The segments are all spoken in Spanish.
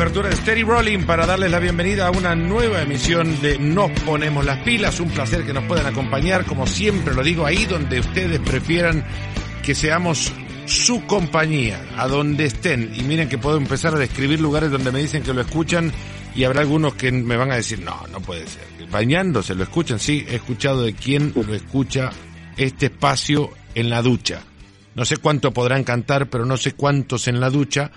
apertura de Steady Rolling para darles la bienvenida a una nueva emisión de Nos Ponemos las Pilas. Un placer que nos puedan acompañar, como siempre lo digo, ahí donde ustedes prefieran que seamos su compañía, a donde estén. Y miren que puedo empezar a describir lugares donde me dicen que lo escuchan y habrá algunos que me van a decir, no, no puede ser. Bañándose, lo escuchan. Sí, he escuchado de quién lo escucha este espacio en la ducha. No sé cuánto podrán cantar, pero no sé cuántos en la ducha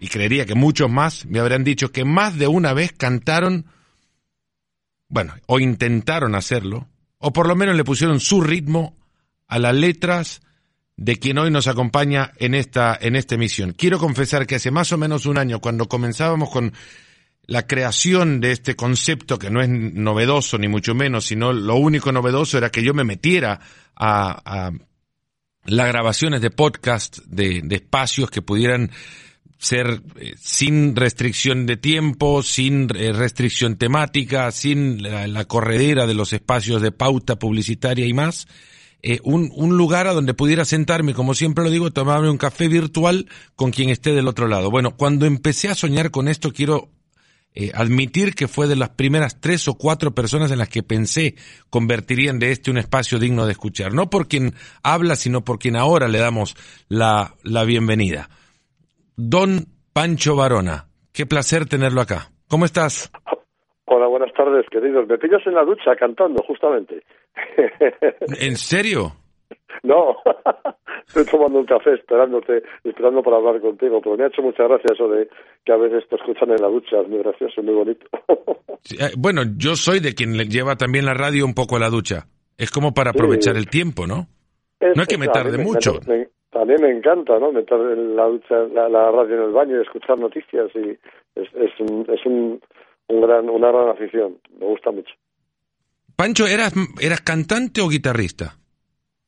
y creería que muchos más me habrán dicho que más de una vez cantaron, bueno, o intentaron hacerlo, o por lo menos le pusieron su ritmo a las letras de quien hoy nos acompaña en esta, en esta emisión. Quiero confesar que hace más o menos un año, cuando comenzábamos con la creación de este concepto, que no es novedoso ni mucho menos, sino lo único novedoso era que yo me metiera a, a las grabaciones de podcast, de, de espacios que pudieran ser eh, sin restricción de tiempo, sin eh, restricción temática, sin la, corredera de los espacios de pauta publicitaria y más. Eh, un, un, lugar a donde pudiera sentarme, como siempre lo digo, tomarme un café virtual con quien esté del otro lado. Bueno, cuando empecé a soñar con esto, quiero admitir que fue de las primeras tres o cuatro personas en las que pensé convertirían de este un espacio digno de escuchar. No por quien habla, sino por quien ahora le damos la, la bienvenida. Don Pancho Varona. Qué placer tenerlo acá. ¿Cómo estás? Hola, buenas tardes, queridos. Me pillas en la ducha cantando, justamente. ¿En serio? No, estoy tomando un café esperándote, esperando para hablar contigo, pero me ha hecho mucha gracia eso de que a veces te escuchan en la ducha, es muy gracioso, muy bonito. Eh, bueno, yo soy de quien le lleva también la radio un poco a la ducha. Es como para aprovechar el tiempo, ¿no? no hay que me tarde mucho. Mí me encanta, ¿no? Meter la, la, radio en el baño y escuchar noticias y es, es, un, es un, un gran, una gran afición. Me gusta mucho. Pancho, ¿eras, ¿eras cantante o guitarrista?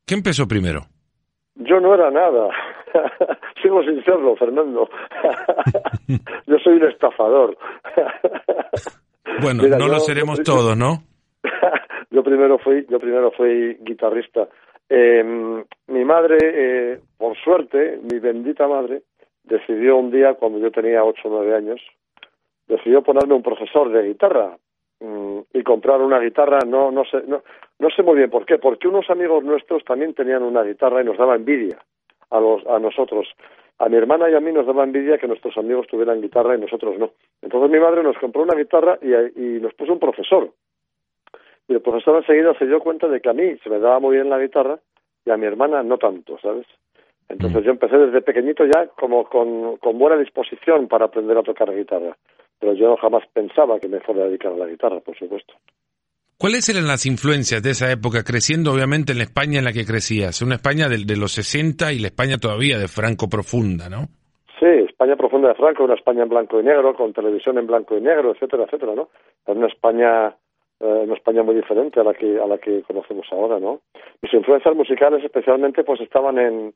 ¿Qué empezó primero? Yo no era nada. Sigo sin serlo, Fernando. yo soy un estafador. bueno, no lo seremos todos, ¿no? yo primero fui, yo primero fui guitarrista eh, mi madre, eh, por suerte, mi bendita madre, decidió un día, cuando yo tenía ocho o nueve años, decidió ponerme un profesor de guitarra mm, y comprar una guitarra, no, no, sé, no, no sé muy bien por qué, porque unos amigos nuestros también tenían una guitarra y nos daba envidia a, los, a nosotros. A mi hermana y a mí nos daba envidia que nuestros amigos tuvieran guitarra y nosotros no. Entonces mi madre nos compró una guitarra y, y nos puso un profesor y el profesor enseguida se dio cuenta de que a mí se me daba muy bien la guitarra y a mi hermana no tanto, ¿sabes? Entonces mm. yo empecé desde pequeñito ya como con, con buena disposición para aprender a tocar guitarra, pero yo jamás pensaba que me fuera a dedicar a la guitarra, por supuesto. ¿Cuáles eran las influencias de esa época, creciendo obviamente en la España en la que crecías? Una España de, de los 60 y la España todavía de Franco profunda, ¿no? Sí, España profunda de Franco, una España en blanco y negro, con televisión en blanco y negro, etcétera, etcétera, ¿no? Una España eh, una España muy diferente a la que a la que conocemos ahora, ¿no? Mis influencias musicales especialmente pues estaban en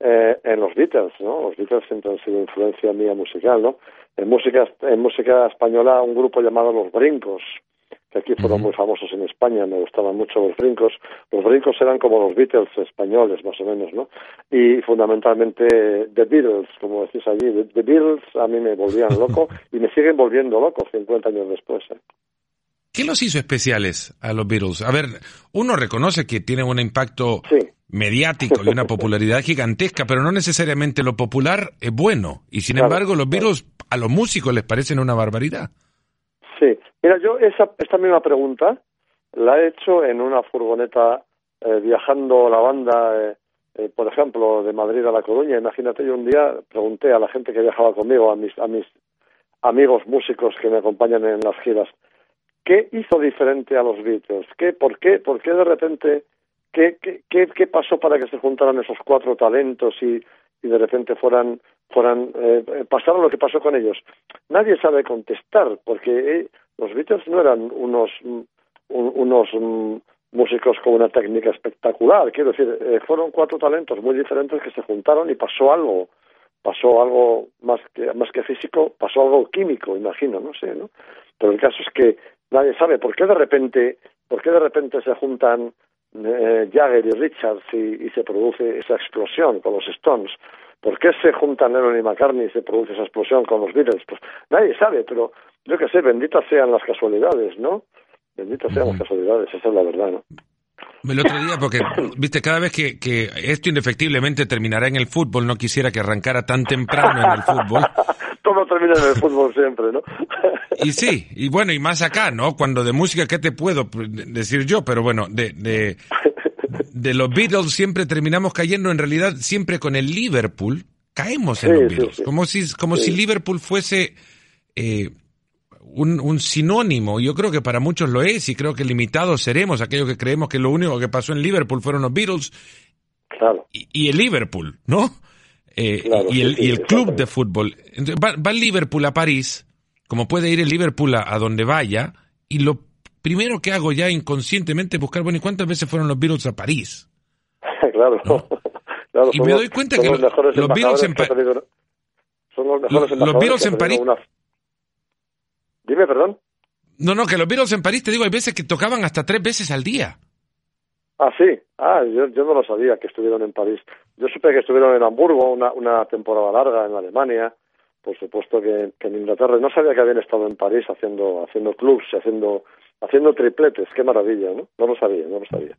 eh, en los Beatles, ¿no? Los Beatles siempre han sido influencia mía musical, ¿no? En música en música española un grupo llamado Los Brincos, que aquí fueron muy famosos en España, me gustaban mucho los brincos. Los brincos eran como los Beatles españoles, más o menos, ¿no? Y fundamentalmente The Beatles, como decís allí. The Beatles a mí me volvían loco y me siguen volviendo loco 50 años después. ¿eh? ¿Qué los hizo especiales a los Beatles? A ver, uno reconoce que tienen un impacto mediático y una popularidad gigantesca, pero no necesariamente lo popular es bueno. Y sin embargo, los Beatles a los músicos les parecen una barbaridad. Sí, mira, yo esa, esta misma pregunta la he hecho en una furgoneta eh, viajando la banda, eh, eh, por ejemplo, de Madrid a La Coruña. Imagínate, yo un día pregunté a la gente que viajaba conmigo, a mis, a mis amigos músicos que me acompañan en las giras, ¿Qué hizo diferente a los Beatles? ¿Qué, ¿Por qué? ¿Por qué de repente? ¿Qué, qué, qué, pasó para que se juntaran esos cuatro talentos y, y de repente fueran, fueran eh, pasaron lo que pasó con ellos? Nadie sabe contestar, porque eh, los Beatles no eran unos, unos músicos con una técnica espectacular. Quiero decir, eh, fueron cuatro talentos muy diferentes que se juntaron y pasó algo pasó algo más que más que físico, pasó algo químico, imagino, no sé, ¿no? Pero el caso es que nadie sabe por qué de repente, por qué de repente se juntan eh, Jagger y Richards y, se produce esa explosión con los Stones. ¿Por qué se juntan Lennon y McCartney y se produce esa explosión con los Beatles? Pues nadie sabe, pero yo qué sé, benditas sean las casualidades, ¿no? Benditas sean las casualidades, esa es la verdad, ¿no? El otro día, porque, viste, cada vez que, que esto indefectiblemente terminará en el fútbol, no quisiera que arrancara tan temprano en el fútbol. Todo termina en el fútbol siempre, ¿no? y sí, y bueno, y más acá, ¿no? Cuando de música, ¿qué te puedo decir yo? Pero bueno, de, de, de los Beatles siempre terminamos cayendo, en realidad, siempre con el Liverpool, caemos en los Beatles. Como si, como si Liverpool fuese... Eh, un, un, sinónimo. Yo creo que para muchos lo es y creo que limitados seremos aquellos que creemos que lo único que pasó en Liverpool fueron los Beatles claro. y, el Liverpool, ¿no? Eh, y, el, y el club de fútbol. va, va, el Liverpool a París, como puede ir el Liverpool a, donde vaya, y lo primero que hago ya inconscientemente es buscar, bueno, ¿y cuántas veces fueron los Beatles a París? claro. claro. y me doy cuenta que los, Beatles en París... Los, Beatles en París... Dime, perdón. No, no, que los Beatles en París, te digo, hay veces que tocaban hasta tres veces al día. Ah, sí. Ah, yo, yo no lo sabía que estuvieron en París. Yo supe que estuvieron en Hamburgo una, una temporada larga, en Alemania, por supuesto que, en Inglaterra. No sabía que habían estado en París haciendo haciendo clubs, haciendo haciendo tripletes. Qué maravilla, ¿no? No lo sabía, no lo sabía.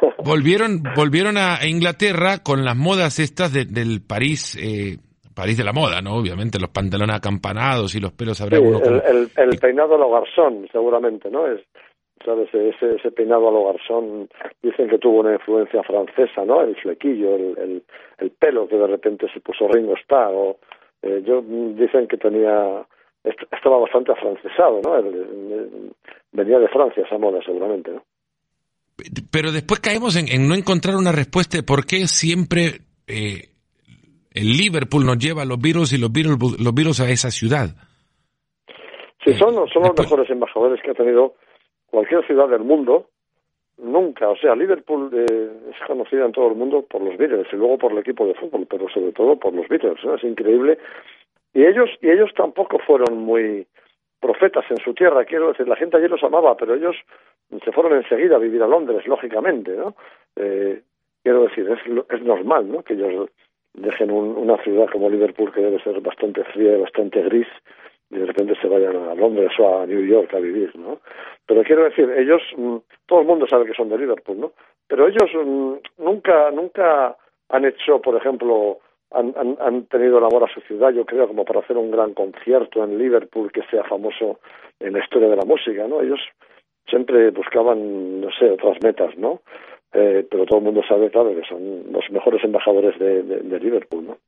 volvieron volvieron a Inglaterra con las modas estas del París eh, París de la moda, ¿no? Obviamente, los pantalones acampanados y los pelos habría sí, el, el, peinado a lo garzón, seguramente, ¿no? Es, ¿sabes? Ese, ese peinado a lo garzón dicen que tuvo una influencia francesa, ¿no? El flequillo, el, el, pelo que de repente se puso Ringo Starr, o eh, yo dicen que tenía estaba bastante afrancesado, ¿no? venía de Francia esa moda, seguramente, ¿no? Pero después caemos en, en no encontrar una respuesta de por qué siempre eh, el Liverpool nos lleva a los Beatles y los Beatles, los Beatles a esa ciudad. Sí, son, son los mejores embajadores que ha tenido cualquier ciudad del mundo. Nunca, o sea, Liverpool eh, es conocida en todo el mundo por los Beatles y luego por el equipo de fútbol, pero sobre todo por los Beatles, es increíble. Y ellos y ellos tampoco fueron muy profetas en su tierra, quiero decir, la gente allí los amaba, pero ellos se fueron enseguida a vivir a Londres, lógicamente, ¿no? Eh, quiero decir, es, es normal, ¿no? Que ellos dejen una ciudad como Liverpool que debe ser bastante fría y bastante gris y de repente se vayan a Londres o a New York a vivir, ¿no? Pero quiero decir, ellos, mm, todo el mundo sabe que son de Liverpool, ¿no? Pero ellos mm, nunca, nunca han hecho, por ejemplo, han, han, han, tenido el amor a su ciudad, yo creo, como para hacer un gran concierto en Liverpool que sea famoso en la historia de la música, ¿no? Ellos siempre buscaban, no sé, otras metas, ¿no? Eh, pero todo el mundo sabe, claro, que son los mejores embajadores de, Liverpool, ¿no?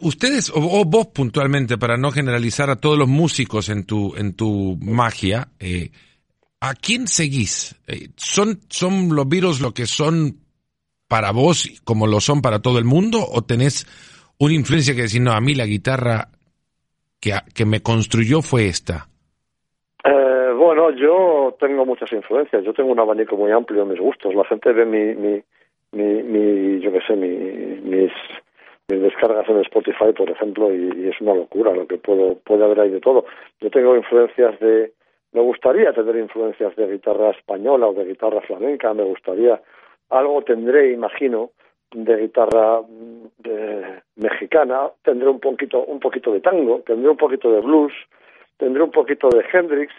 Ustedes, o, vos puntualmente, para no generalizar a todos los músicos en tu, en tu magia, eh, ¿a quién seguís? Eh, ¿son, ¿Son los Beatles lo que son para vos como lo son para todo el mundo? ¿O tenés una influencia que decir, no, a mí la guitarra que, que me construyó fue esta? Yo tengo muchas influencias. Yo tengo un abanico muy amplio de mis gustos. La gente ve mi, mi, mi, mi yo qué sé, mi, mis, mis descargas en Spotify, por ejemplo, y, es una locura lo que puedo puede haber ahí de todo. Yo tengo influencias de, me gustaría tener influencias de guitarra española o de guitarra flamenca. Me gustaría algo tendré, imagino, de guitarra de, mexicana. Tendré un poquito un poquito de tango, tendré un poquito de blues tendré un poquito de Hendrix,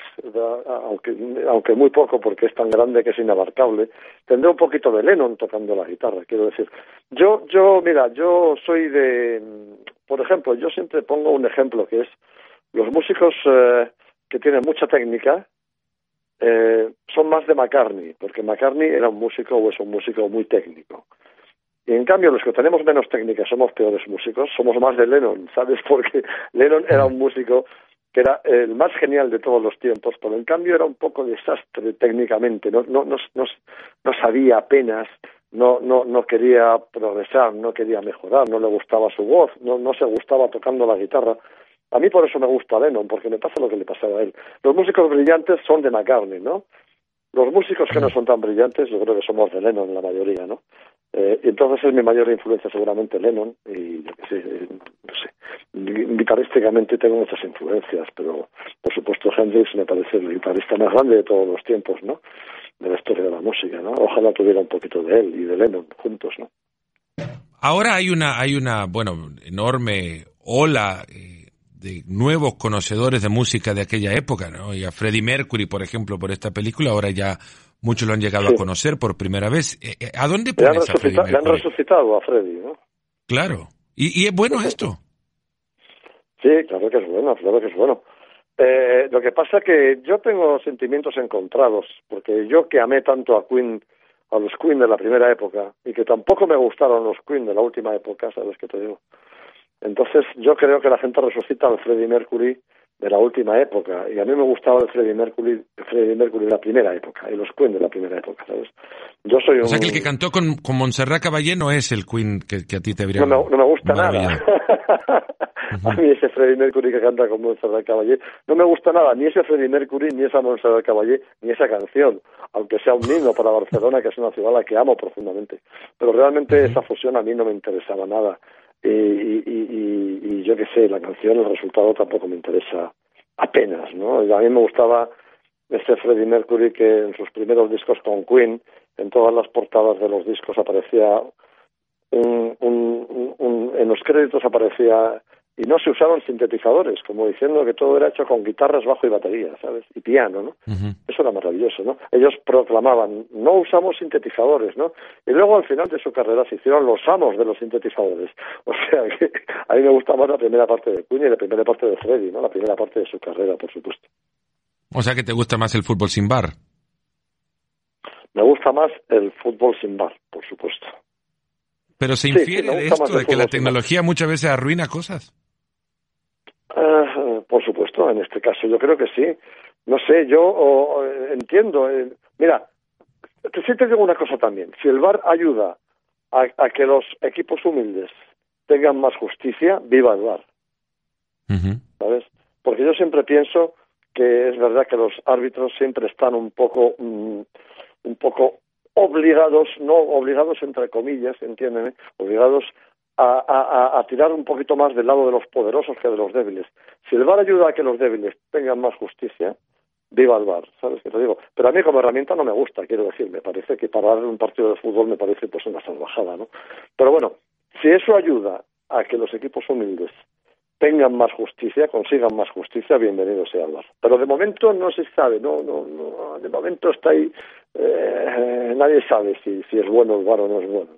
aunque, aunque muy poco porque es tan grande que es inabarcable. Tendré un poquito de Lennon tocando la guitarra, quiero decir. Yo, yo, mira, yo soy de, por ejemplo, yo siempre pongo un ejemplo que es los músicos eh, que tienen mucha técnica eh, son más de McCartney, porque McCartney era un músico o es un músico muy técnico. Y en cambio, los que tenemos menos técnica somos peores músicos, somos más de Lennon, ¿sabes? Porque Lennon era un músico que era el más genial de todos los tiempos, pero en cambio era un poco desastre técnicamente, no, no, no, no, sabía apenas, no, no, no quería progresar, no quería mejorar, no le gustaba su voz, no, no se gustaba tocando la guitarra. A mí por eso me gusta Lennon, porque me pasa lo que le pasaba a él. Los músicos brillantes son de McCartney, ¿no? Los músicos que no son tan brillantes, yo creo que somos de Lennon la mayoría, ¿no? Eh, entonces es mi mayor influencia seguramente Lennon y yo sé, no sé, guitarrísticamente tengo muchas influencias, pero por supuesto Hendrix me parece el guitarrista más grande de todos los tiempos, ¿no? De la historia de la música, ¿no? Ojalá tuviera un poquito de él y de Lennon juntos, ¿no? Ahora hay una, hay una, bueno, enorme ola eh, de nuevos conocedores de música de aquella época, ¿no? Y a Freddie Mercury, por ejemplo, por esta película, ahora ya muchos lo han llegado a conocer por primera vez. Eh, eh, ¿A dónde a Freddie Mercury? Le han resucitado a Freddie, ¿no? Claro. ¿Y, y es bueno esto? Sí, claro que es bueno, claro que es bueno. Eh, lo que pasa que yo tengo sentimientos encontrados, porque yo que amé tanto a Queen, a los Queen de la primera época, y que tampoco me gustaron los Queen de la última época, ¿sabes qué te digo? Entonces yo creo que la gente resucita al Freddie Mercury de la última época y a mí me gustaba el Freddie Mercury, Freddie Mercury de la primera época y los Queen de la primera época, ¿sabes? Yo soy un... O sea que el que cantó con, con Montserrat Caballé no es el Queen que, a ti te habría... No, no me gusta nada. A mí ese Freddie Mercury que canta con Montserrat Caballé no me gusta nada, ni ese Freddie Mercury, ni esa Montserrat Caballé, ni esa canción, aunque sea un himno para Barcelona, que es una ciudad a la que amo profundamente. Pero realmente esa fusión a mí no me interesaba nada y, y, y, yo qué sé, la canción, el resultado tampoco me interesa apenas, ¿no? A mí me gustaba este Freddie Mercury que en sus primeros discos con Queen, en todas las portadas de los discos aparecía un, un, un, en los créditos aparecía y no se usaron sintetizadores, como diciendo que todo era hecho con guitarras, bajo y batería, ¿sabes? Y piano, ¿no? Eso era maravilloso, ¿no? Ellos proclamaban, no usamos sintetizadores, ¿no? Y luego al final de su carrera se hicieron los amos de los sintetizadores. O sea que a mí me gusta más la primera parte de Queen y la primera parte de Freddy, ¿no? La primera parte de su carrera, por supuesto. O sea que te gusta más el fútbol sin bar. Me gusta más el fútbol sin bar, por supuesto. Pero se infiere de esto, de que la tecnología muchas veces arruina cosas. Uh, por supuesto, en este caso yo creo que sí. No sé, yo entiendo. Eh, mira, te, sí te digo una cosa también. Si el VAR ayuda a, que los equipos humildes tengan más justicia, viva el VAR. ¿Sabes? Porque yo siempre pienso que es verdad que los árbitros siempre están un poco, mm, un poco obligados, no obligados entre comillas, entiéndeme, obligados a, tirar un poquito más del lado de los poderosos que de los débiles. Si el VAR ayuda a que los débiles tengan más justicia, viva el VAR, ¿sabes qué te digo? Pero a mí como herramienta no me gusta, quiero decir, me parece que para un partido de fútbol me parece pues una salvajada, ¿no? Pero bueno, si eso ayuda a que los equipos humildes tengan más justicia, consigan más justicia, bienvenido sea el VAR. Pero de momento no se sabe, no, no, no de momento está ahí, eh, nadie sabe si, es bueno el VAR o no es bueno.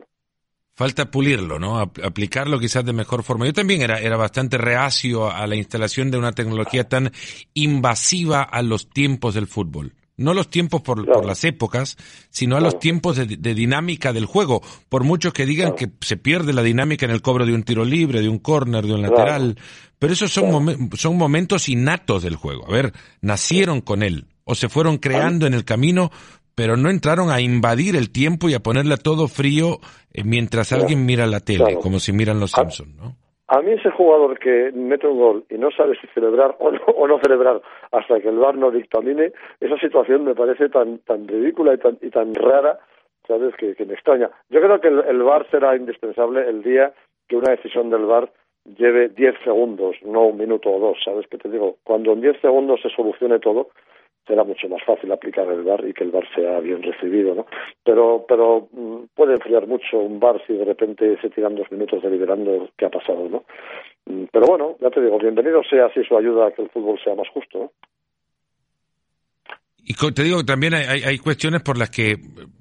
Falta pulirlo, ¿no? Aplicarlo quizás de mejor forma. Yo también era, era bastante reacio a la instalación de una tecnología tan invasiva a los tiempos del fútbol. No los tiempos por, por las épocas, sino a los tiempos de, dinámica del juego. Por muchos que digan que se pierde la dinámica en el cobro de un tiro libre, de un córner, de un lateral. Pero esos son, son momentos innatos del juego. A ver, nacieron con él o se fueron creando en el camino pero no entraron a invadir el tiempo y a ponerle todo frío eh, mientras alguien mira la tele, como si miran los Simpsons, ¿no? A mí ese jugador que mete un gol y no sabe si celebrar o no, o no celebrar hasta que el VAR no dictamine, esa situación me parece tan tan ridícula y tan, y tan rara, ¿sabes? Que, me extraña. Yo creo que el, el VAR será indispensable el día que una decisión del VAR lleve 10 segundos, no un minuto o dos, ¿sabes qué te digo? Cuando en 10 segundos se solucione todo, será mucho más fácil aplicar el bar y que el bar sea bien recibido, ¿no? Pero, pero mm, puede enfriar mucho un bar si de repente se tiran dos minutos deliberando qué ha pasado, ¿no? Mm, pero bueno, ya te digo, bienvenido sea si eso ayuda a que el fútbol sea más justo. Y te digo también hay, hay, cuestiones por las que,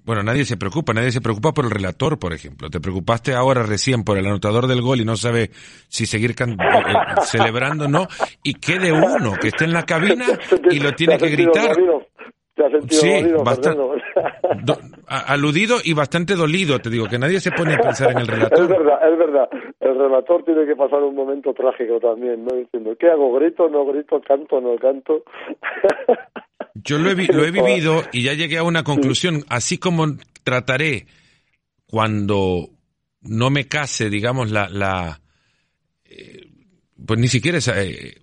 bueno, nadie se preocupa, nadie se preocupa por el relator, por ejemplo. Te preocupaste ahora recién por el anotador del gol y no sabe si seguir eh, celebrando o no, y quede uno que esté en la cabina y lo tiene que gritar. sí, bastante aludido y bastante dolido, te digo, que nadie se pone a pensar en el relator. Es verdad, es verdad. El relator tiene que pasar un momento trágico también, ¿no? Diciendo, ¿qué hago? ¿Grito, no grito, canto, no canto? Yo lo he, lo he vivido y ya llegué a una conclusión, así como trataré cuando no me case, digamos, la, la eh, pues ni siquiera esa, eh,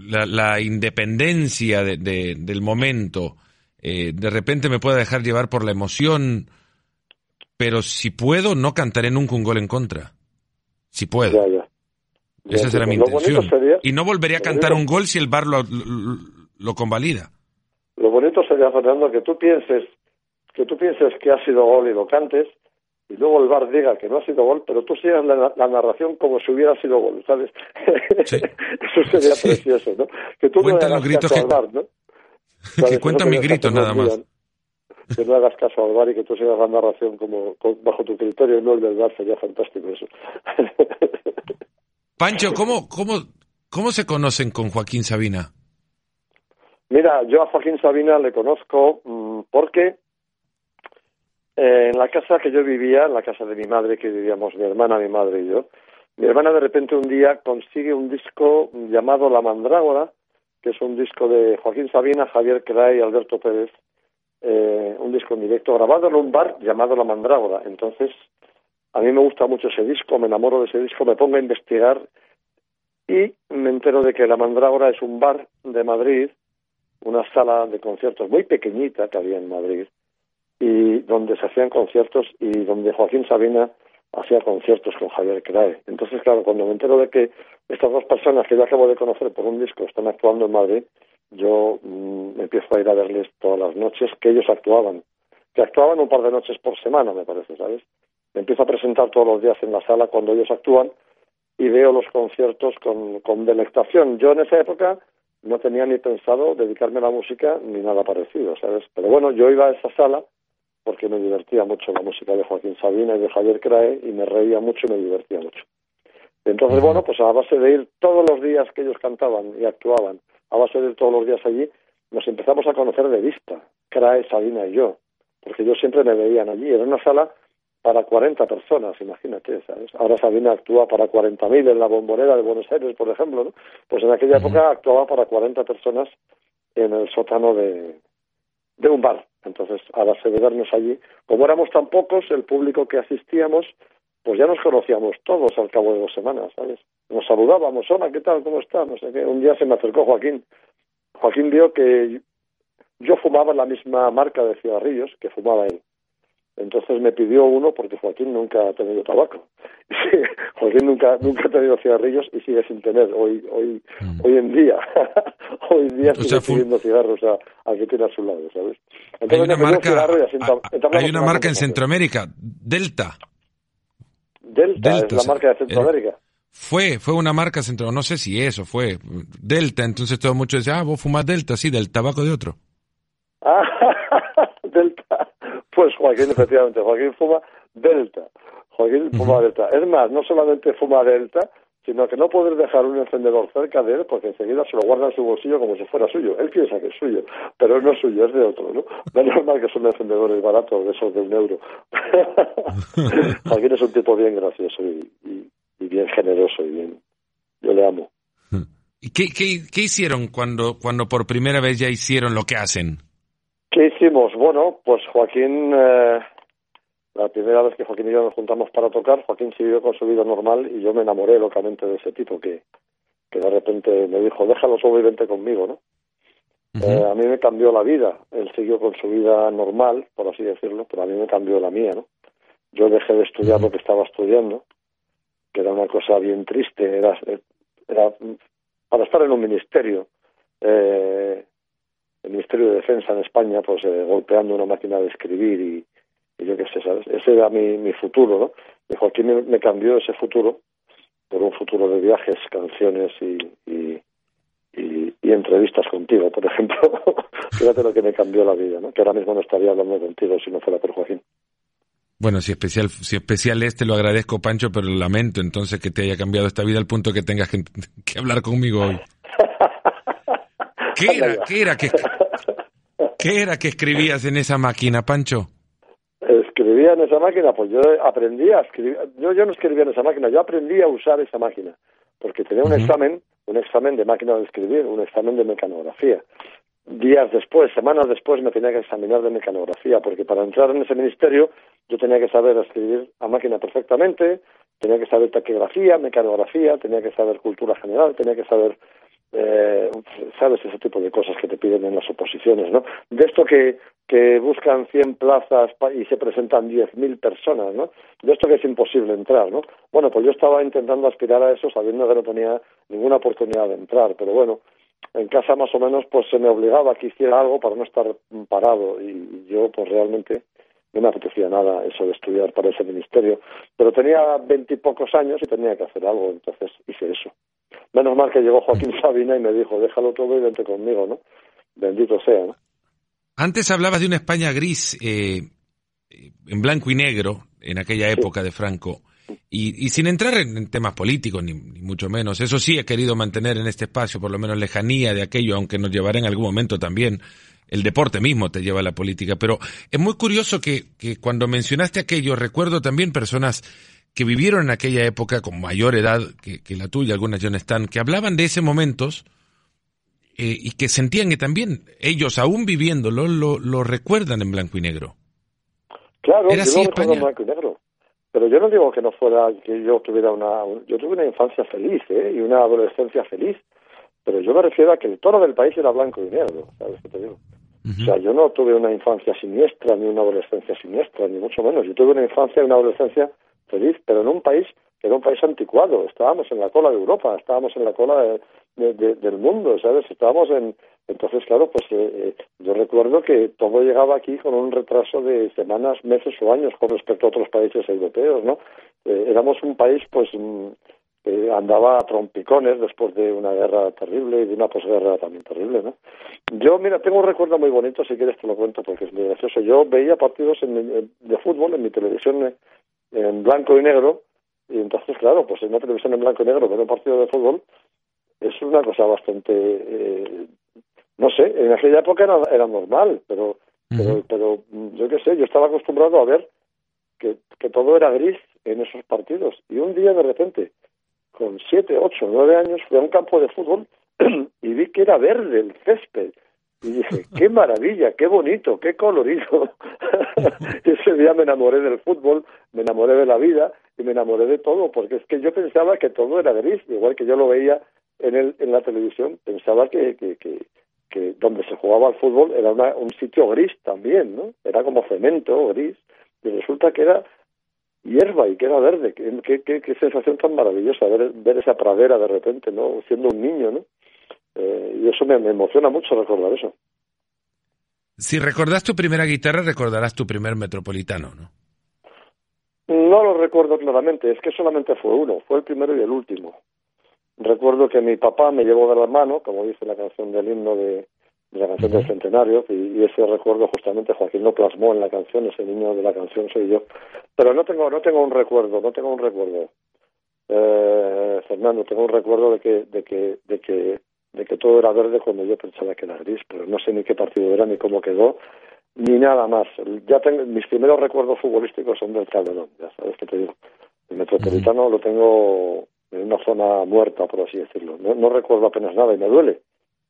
la, la, independencia de, del momento, eh, de repente me pueda dejar llevar por la emoción, pero si puedo, no cantaré nunca un gol en contra. Si puedo. Esa será mi intención. y no volveré a cantar un gol si el bar lo, lo, convalida. Lo bonito sería, Fernando, que tú pienses que tú pienses que ha sido gol y lo cantes, y luego el bar diga que no ha sido gol, pero tú sigas la, narración como si hubiera sido gol, ¿sabes? Eso sería precioso, ¿no? Que tú no hagas caso al bar, ¿no? Que cuentan mi grito nada más. Que no hagas caso al bar y que tú sigas la narración como bajo tu criterio y no el del bar, sería fantástico eso. Pancho, ¿cómo, cómo, ¿cómo se conocen con Joaquín Sabina? Mira, yo a Joaquín Sabina le conozco mm, porque eh, en la casa que yo vivía, en la casa de mi madre, que vivíamos mi hermana, mi madre y yo, mi hermana de repente un día consigue un disco llamado La Mandrágora, que es un disco de Joaquín Sabina, Javier Cray y Alberto Pérez, eh, un disco en directo grabado en un bar llamado La Mandrágora. Entonces, a mí me gusta mucho ese disco, me enamoro de ese disco, me pongo a investigar y me entero de que La Mandrágora es un bar de Madrid, una sala de conciertos muy pequeñita que había en Madrid, y donde se hacían conciertos y donde Joaquín Sabina hacía conciertos con Javier Crae. Entonces, claro, cuando me entero de que estas dos personas que yo acabo de conocer por un disco están actuando en Madrid, yo mm, empiezo a ir a verles todas las noches que ellos actuaban, que actuaban un par de noches por semana, me parece, ¿sabes? Me empiezo a presentar todos los días en la sala cuando ellos actúan y veo los conciertos con, con delectación. Yo en esa época no tenía ni pensado dedicarme a la música ni nada parecido, ¿sabes? Pero bueno, yo iba a esa sala porque me divertía mucho la música de Joaquín Sabina y de Javier Crae y me reía mucho y me divertía mucho. Entonces, bueno, pues a base de ir todos los días que ellos cantaban y actuaban, a base de ir todos los días allí, nos empezamos a conocer de vista, Crae, Sabina y yo, porque yo siempre me veían allí. Era una sala para 40 personas, imagínate, ¿sabes? Ahora Sabina actúa para 40.000 en la bombonera de Buenos Aires, por ejemplo, ¿no? Pues en aquella época actuaba para 40 personas en el sótano de, de un bar. Entonces, a base de vernos allí, como éramos tan pocos, el público que asistíamos, pues ya nos conocíamos todos al cabo de dos semanas, ¿sabes? Nos saludábamos, hola, ¿qué tal? ¿Cómo está? No sé qué. Un día se me acercó Joaquín. Joaquín vio que yo fumaba la misma marca de cigarrillos que fumaba él. Entonces me pidió uno porque Joaquín nunca ha tenido tabaco. Joaquín nunca nunca ha tenido cigarrillos y sigue sin tener hoy hoy mm. hoy en día. hoy en día sigue pidiendo cigarros a, al que tiene a su lado, ¿sabes? hay una marca, hay una marca en Centroamérica, Delta. Delta. es la marca de Centroamérica. Fue, fue una marca centro, no sé si eso fue, Delta, entonces todo mucho decía, ah, vos fumás Delta, sí, del tabaco de otro. Ah. Pues Joaquín, efectivamente, Joaquín fuma Delta. Joaquín fuma Delta. Es más, no solamente fuma Delta, sino que no poder dejar un encendedor cerca de él porque enseguida se lo guarda en su bolsillo como si fuera suyo. Él piensa que es suyo, pero no es suyo, es de otro, ¿no? No es normal que son encendedores baratos, de esos de un euro. Joaquín es un tipo bien gracioso y, bien generoso y bien... Yo le amo. ¿Y qué, qué, qué hicieron cuando, cuando por primera vez ya hicieron lo que hacen? ¿Qué hicimos? Bueno, pues Joaquín, eh, la primera vez que Joaquín y yo nos juntamos para tocar, Joaquín siguió con su vida normal y yo me enamoré locamente de ese tipo que, que de repente me dijo, déjalo solo y vente conmigo, ¿no? Eh, a mí me cambió la vida. Él siguió con su vida normal, por así decirlo, pero a mí me cambió la mía, ¿no? Yo dejé de estudiar lo que estaba estudiando, que era una cosa bien triste, era, era para estar en un ministerio. Eh, el Ministerio de Defensa en España, pues eh, golpeando una máquina de escribir y, yo qué sé, ¿sabes? Ese era mi, mi futuro, ¿no? Y Joaquín me, cambió ese futuro por un futuro de viajes, canciones y, y, y, entrevistas contigo, por ejemplo. Fíjate lo que me cambió la vida, ¿no? Que ahora mismo no estaría hablando contigo si no fuera por Joaquín. Bueno, si especial, si especial es, te lo agradezco, Pancho, pero lamento entonces que te haya cambiado esta vida al punto que tengas que, que hablar conmigo hoy. ¿Qué era, qué era que, qué era que escribías en esa máquina, Pancho? Escribía en esa máquina, pues yo aprendí a escribir, yo, yo no escribía en esa máquina, yo aprendí a usar esa máquina, porque tenía un examen, un examen de máquina de escribir, un examen de mecanografía. Días después, semanas después, me tenía que examinar de mecanografía, porque para entrar en ese ministerio yo tenía que saber escribir a máquina perfectamente, tenía que saber taquigrafía, mecanografía, tenía que saber cultura general, tenía que saber eh, sabes ese tipo de cosas que te piden en las oposiciones, ¿no? De esto que, que buscan 100 plazas y se presentan 10.000 personas, ¿no? De esto que es imposible entrar, ¿no? Bueno, pues yo estaba intentando aspirar a eso sabiendo que no tenía ninguna oportunidad de entrar, pero bueno, en casa más o menos pues se me obligaba a que hiciera algo para no estar parado y yo pues realmente no me apetecía nada eso de estudiar para ese ministerio, pero tenía veintipocos años y tenía que hacer algo, entonces hice eso. Menos mal que llegó Joaquín Sabina y me dijo, déjalo todo y vente conmigo, ¿no? Bendito sea, ¿no? Antes hablabas de una España gris, eh, en blanco y negro, en aquella época de Franco. Y, sin entrar en, temas políticos, ni, mucho menos, eso sí he querido mantener en este espacio, por lo menos lejanía de aquello, aunque nos llevará en algún momento también, el deporte mismo te lleva a la política. Pero es muy curioso que, que cuando mencionaste aquello, recuerdo también personas que vivieron en aquella época con mayor edad que, la tuya, algunas ya no están, que hablaban de ese momentos eh, y que sentían que también ellos, aún viviéndolo, lo, lo recuerdan en blanco y negro. Claro, yo lo recuerdo en blanco y negro. Pero yo no digo que no fuera, que yo tuviera una, yo tuve una infancia feliz, ¿eh? Y una adolescencia feliz. Pero yo me refiero a que el tono del país era blanco y negro, ¿sabes qué te digo? O sea, yo no tuve una infancia siniestra, ni una adolescencia siniestra, ni mucho menos. Yo tuve una infancia y una adolescencia feliz, pero en un país era un país anticuado. Estábamos en la cola de Europa, estábamos en la cola del mundo, ¿sabes? Estábamos en... Entonces, claro, pues eh, eh, yo recuerdo que todo llegaba aquí con un retraso de semanas, meses o años con respecto a otros países europeos, ¿no? Eh, éramos un país, pues, mm, que andaba a trompicones después de una guerra terrible y de una posguerra también terrible, ¿no? Yo, mira, tengo un recuerdo muy bonito, si quieres te lo cuento porque es muy gracioso. Yo veía partidos de fútbol en mi televisión en blanco y negro, y entonces, claro, pues en una televisión en blanco y negro ver un partido de fútbol es una cosa bastante, eh, no sé, en aquella época era, era normal, pero, pero, pero yo qué sé, yo estaba acostumbrado a ver que, que todo era gris en esos partidos, y un día de repente, con siete, ocho, nueve años, fui a un campo de fútbol y vi que era verde el césped, y dije, qué maravilla, qué bonito, qué colorido. Ese día me enamoré del fútbol, me enamoré de la vida y me enamoré de todo, porque es que yo pensaba que todo era gris, igual que yo lo veía en, el, en la televisión, pensaba que, que, que, donde se jugaba el fútbol era un sitio gris también, ¿no? Era como cemento gris, y resulta que era hierba y que era verde. Qué, qué, qué sensación tan maravillosa ver, ver esa pradera de repente, ¿no? Siendo un niño, ¿no? Eh, y eso me, emociona mucho recordar eso. Si recordás tu primera guitarra, recordarás tu primer metropolitano, ¿no? No lo recuerdo claramente, es que solamente fue uno, fue el primero y el último. Recuerdo que mi papá me llevó de la mano, como dice la canción del himno de, la canción del centenario, y, ese recuerdo justamente Joaquín lo plasmó en la canción, ese niño de la canción soy yo. Pero no tengo, no tengo un recuerdo, no tengo un recuerdo. Eh, Fernando, tengo un recuerdo de que, de que, de que de que todo era verde cuando yo pensaba que era gris, pero no sé ni qué partido era, ni cómo quedó, ni nada más. Ya tengo, mis primeros recuerdos futbolísticos son del Calderón, ya sabes que te digo. El Metropolitano lo tengo en una zona muerta, por así decirlo. No, recuerdo apenas nada y me duele.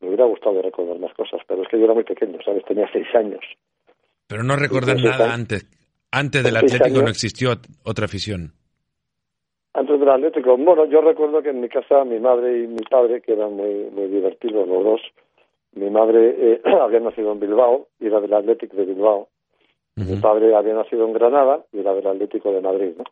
Me hubiera gustado recordar más cosas, pero es que yo era muy pequeño, ¿sabes? Tenía seis años. Pero no recordar nada antes. Antes del Atlético no existió otra afición. Antes del Atlético, bueno, yo recuerdo que en mi casa mi madre y mi padre, que eran muy, muy divertidos los dos, mi madre eh, había nacido en Bilbao y era del Atlético de Bilbao. Mi padre había nacido en Granada y era del Atlético de Madrid, ¿no?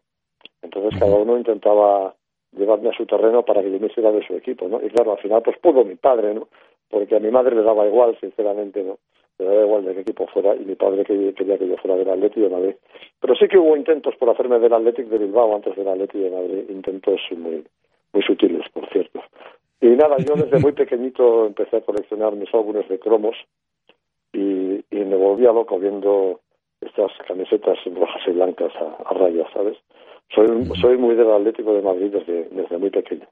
Entonces cada uno intentaba llevarme a su terreno para que yo me hiciera de su equipo, ¿no? Y claro, al final pues pudo mi padre, ¿no? Porque a mi madre le daba igual, sinceramente, ¿no? Le daba igual de qué equipo fuera y mi padre quería que yo fuera del Atlético de Madrid. Pero sí que hubo intentos por hacerme del Atlético de Bilbao antes del Atlético de Madrid, intentos muy, muy sutiles, por cierto. Y nada, yo desde muy pequeñito empecé a coleccionar mis álbumes de cromos y, y me volvía loco viendo estas camisetas rojas y blancas a, rayas, ¿sabes? Soy, soy muy del Atlético de Madrid desde, desde muy pequeño.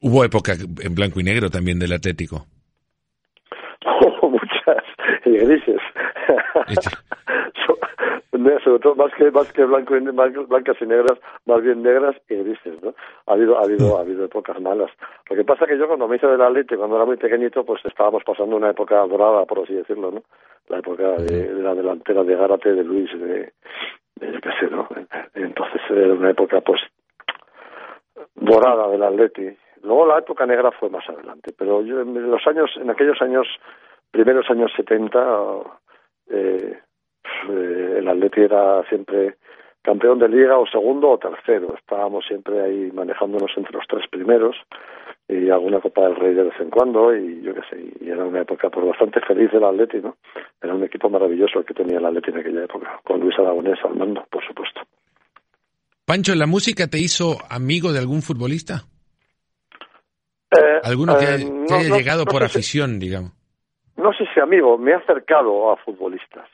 Hubo época en blanco y negro también del Atlético. Y grises. sobre todo más que más que blanco y, blancas y negras, más bien negras y grises, ¿no? Ha habido ha habido ha habido épocas malas. Lo que pasa que yo cuando me hice del Atlético cuando era muy pequeñito, pues estábamos pasando una época dorada, por así decirlo, ¿no? La época de, la delantera de Gárate, de Luis, de, de qué sé, ¿no? Entonces era una época pues dorada del Atleti. Luego la época negra fue más adelante, pero yo en los años, en aquellos años, primeros años 70, eh, eh, el Atleti era siempre campeón de liga o segundo o tercero. Estábamos siempre ahí manejándonos entre los tres primeros y alguna Copa del Rey de vez en cuando y yo qué sé, y era una época pues bastante feliz del Atleti, ¿no? Era un equipo maravilloso el que tenía el Atleti en aquella época, con Luis Aragonés al mando, por supuesto. Pancho, ¿la música te hizo amigo de algún futbolista? Eh, ¿Alguno que, eh, haya llegado por afición, digamos? No sé si amigo, me ha acercado a futbolistas.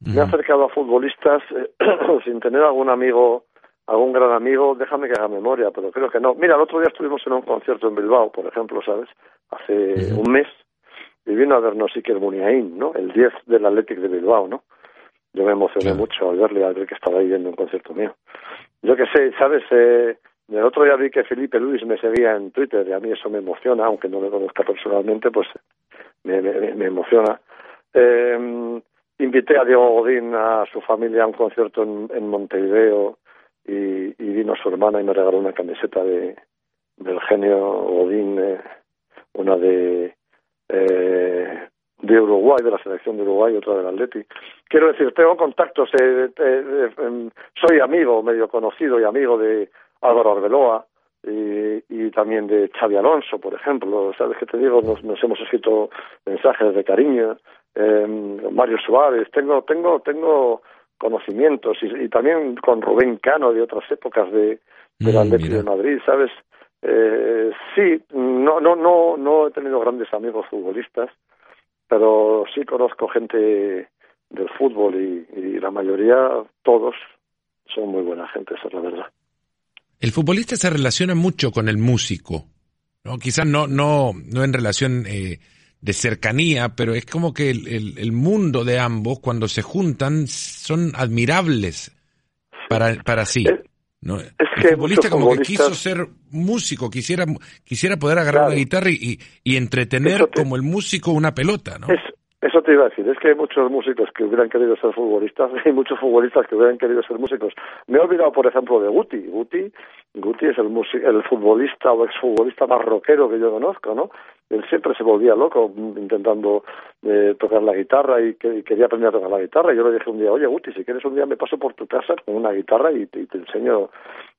Me ha acercado a futbolistas eh, sin tener algún amigo algún gran amigo, déjame que haga memoria, pero creo que no. Mira, el otro día estuvimos en un concierto en Bilbao, por ejemplo, ¿sabes? Hace un mes, y vino a vernos Iker Muniain, ¿no? El 10 del Athletic de Bilbao, ¿no? Yo me emocioné mucho al verle, al ver que estaba ahí viendo un concierto mío. Yo que sé, ¿sabes? Eh, el otro día vi que Felipe Luis me seguía en Twitter y a mí eso me emociona, aunque no me conozca personalmente, pues me, me, emociona. Eh, invité a Diego Godín a su familia a un concierto en, en Montevideo y, vino su hermana y me regaló una camiseta de del genio Godín, eh, una de eh, de Uruguay, de la selección de Uruguay, otra del Atleti. Quiero decir, tengo contactos, eh, em, soy amigo, medio conocido y amigo de Álvaro Arbeloa y, y, también de Xavi Alonso, por ejemplo. ¿Sabes qué te digo? Nos, nos hemos escrito mensajes de cariño. Eh, Mario Suárez, tengo, tengo, tengo conocimientos y, también con Rubén Cano de otras épocas de, de la mm, de Madrid, ¿sabes? Eh, sí, no, no, no, no he tenido grandes amigos futbolistas, pero sí conozco gente del fútbol y, y la mayoría, todos, son muy buena gente, esa es la verdad. El futbolista se relaciona mucho con el músico, ¿no? Quizás no, no, no en relación eh, de cercanía, pero es como que el, el, mundo de ambos, cuando se juntan, son admirables para, para sí. ¿no? Es el futbolista como que quiso ser músico, quisiera, quisiera poder agarrar la guitarra y, y, entretener como el músico una pelota, ¿no? Eso te iba a decir, es que hay muchos músicos que hubieran querido ser futbolistas y muchos futbolistas que hubieran querido ser músicos. Me he olvidado, por ejemplo, de Guti. Guti, Guti es el, el futbolista o exfutbolista más rockero que yo conozco, ¿no? Él siempre se volvía loco intentando eh, tocar la guitarra y, que, quería aprender a tocar la guitarra. Yo le dije un día, oye Guti, si quieres un día me paso por tu casa con una guitarra y te enseño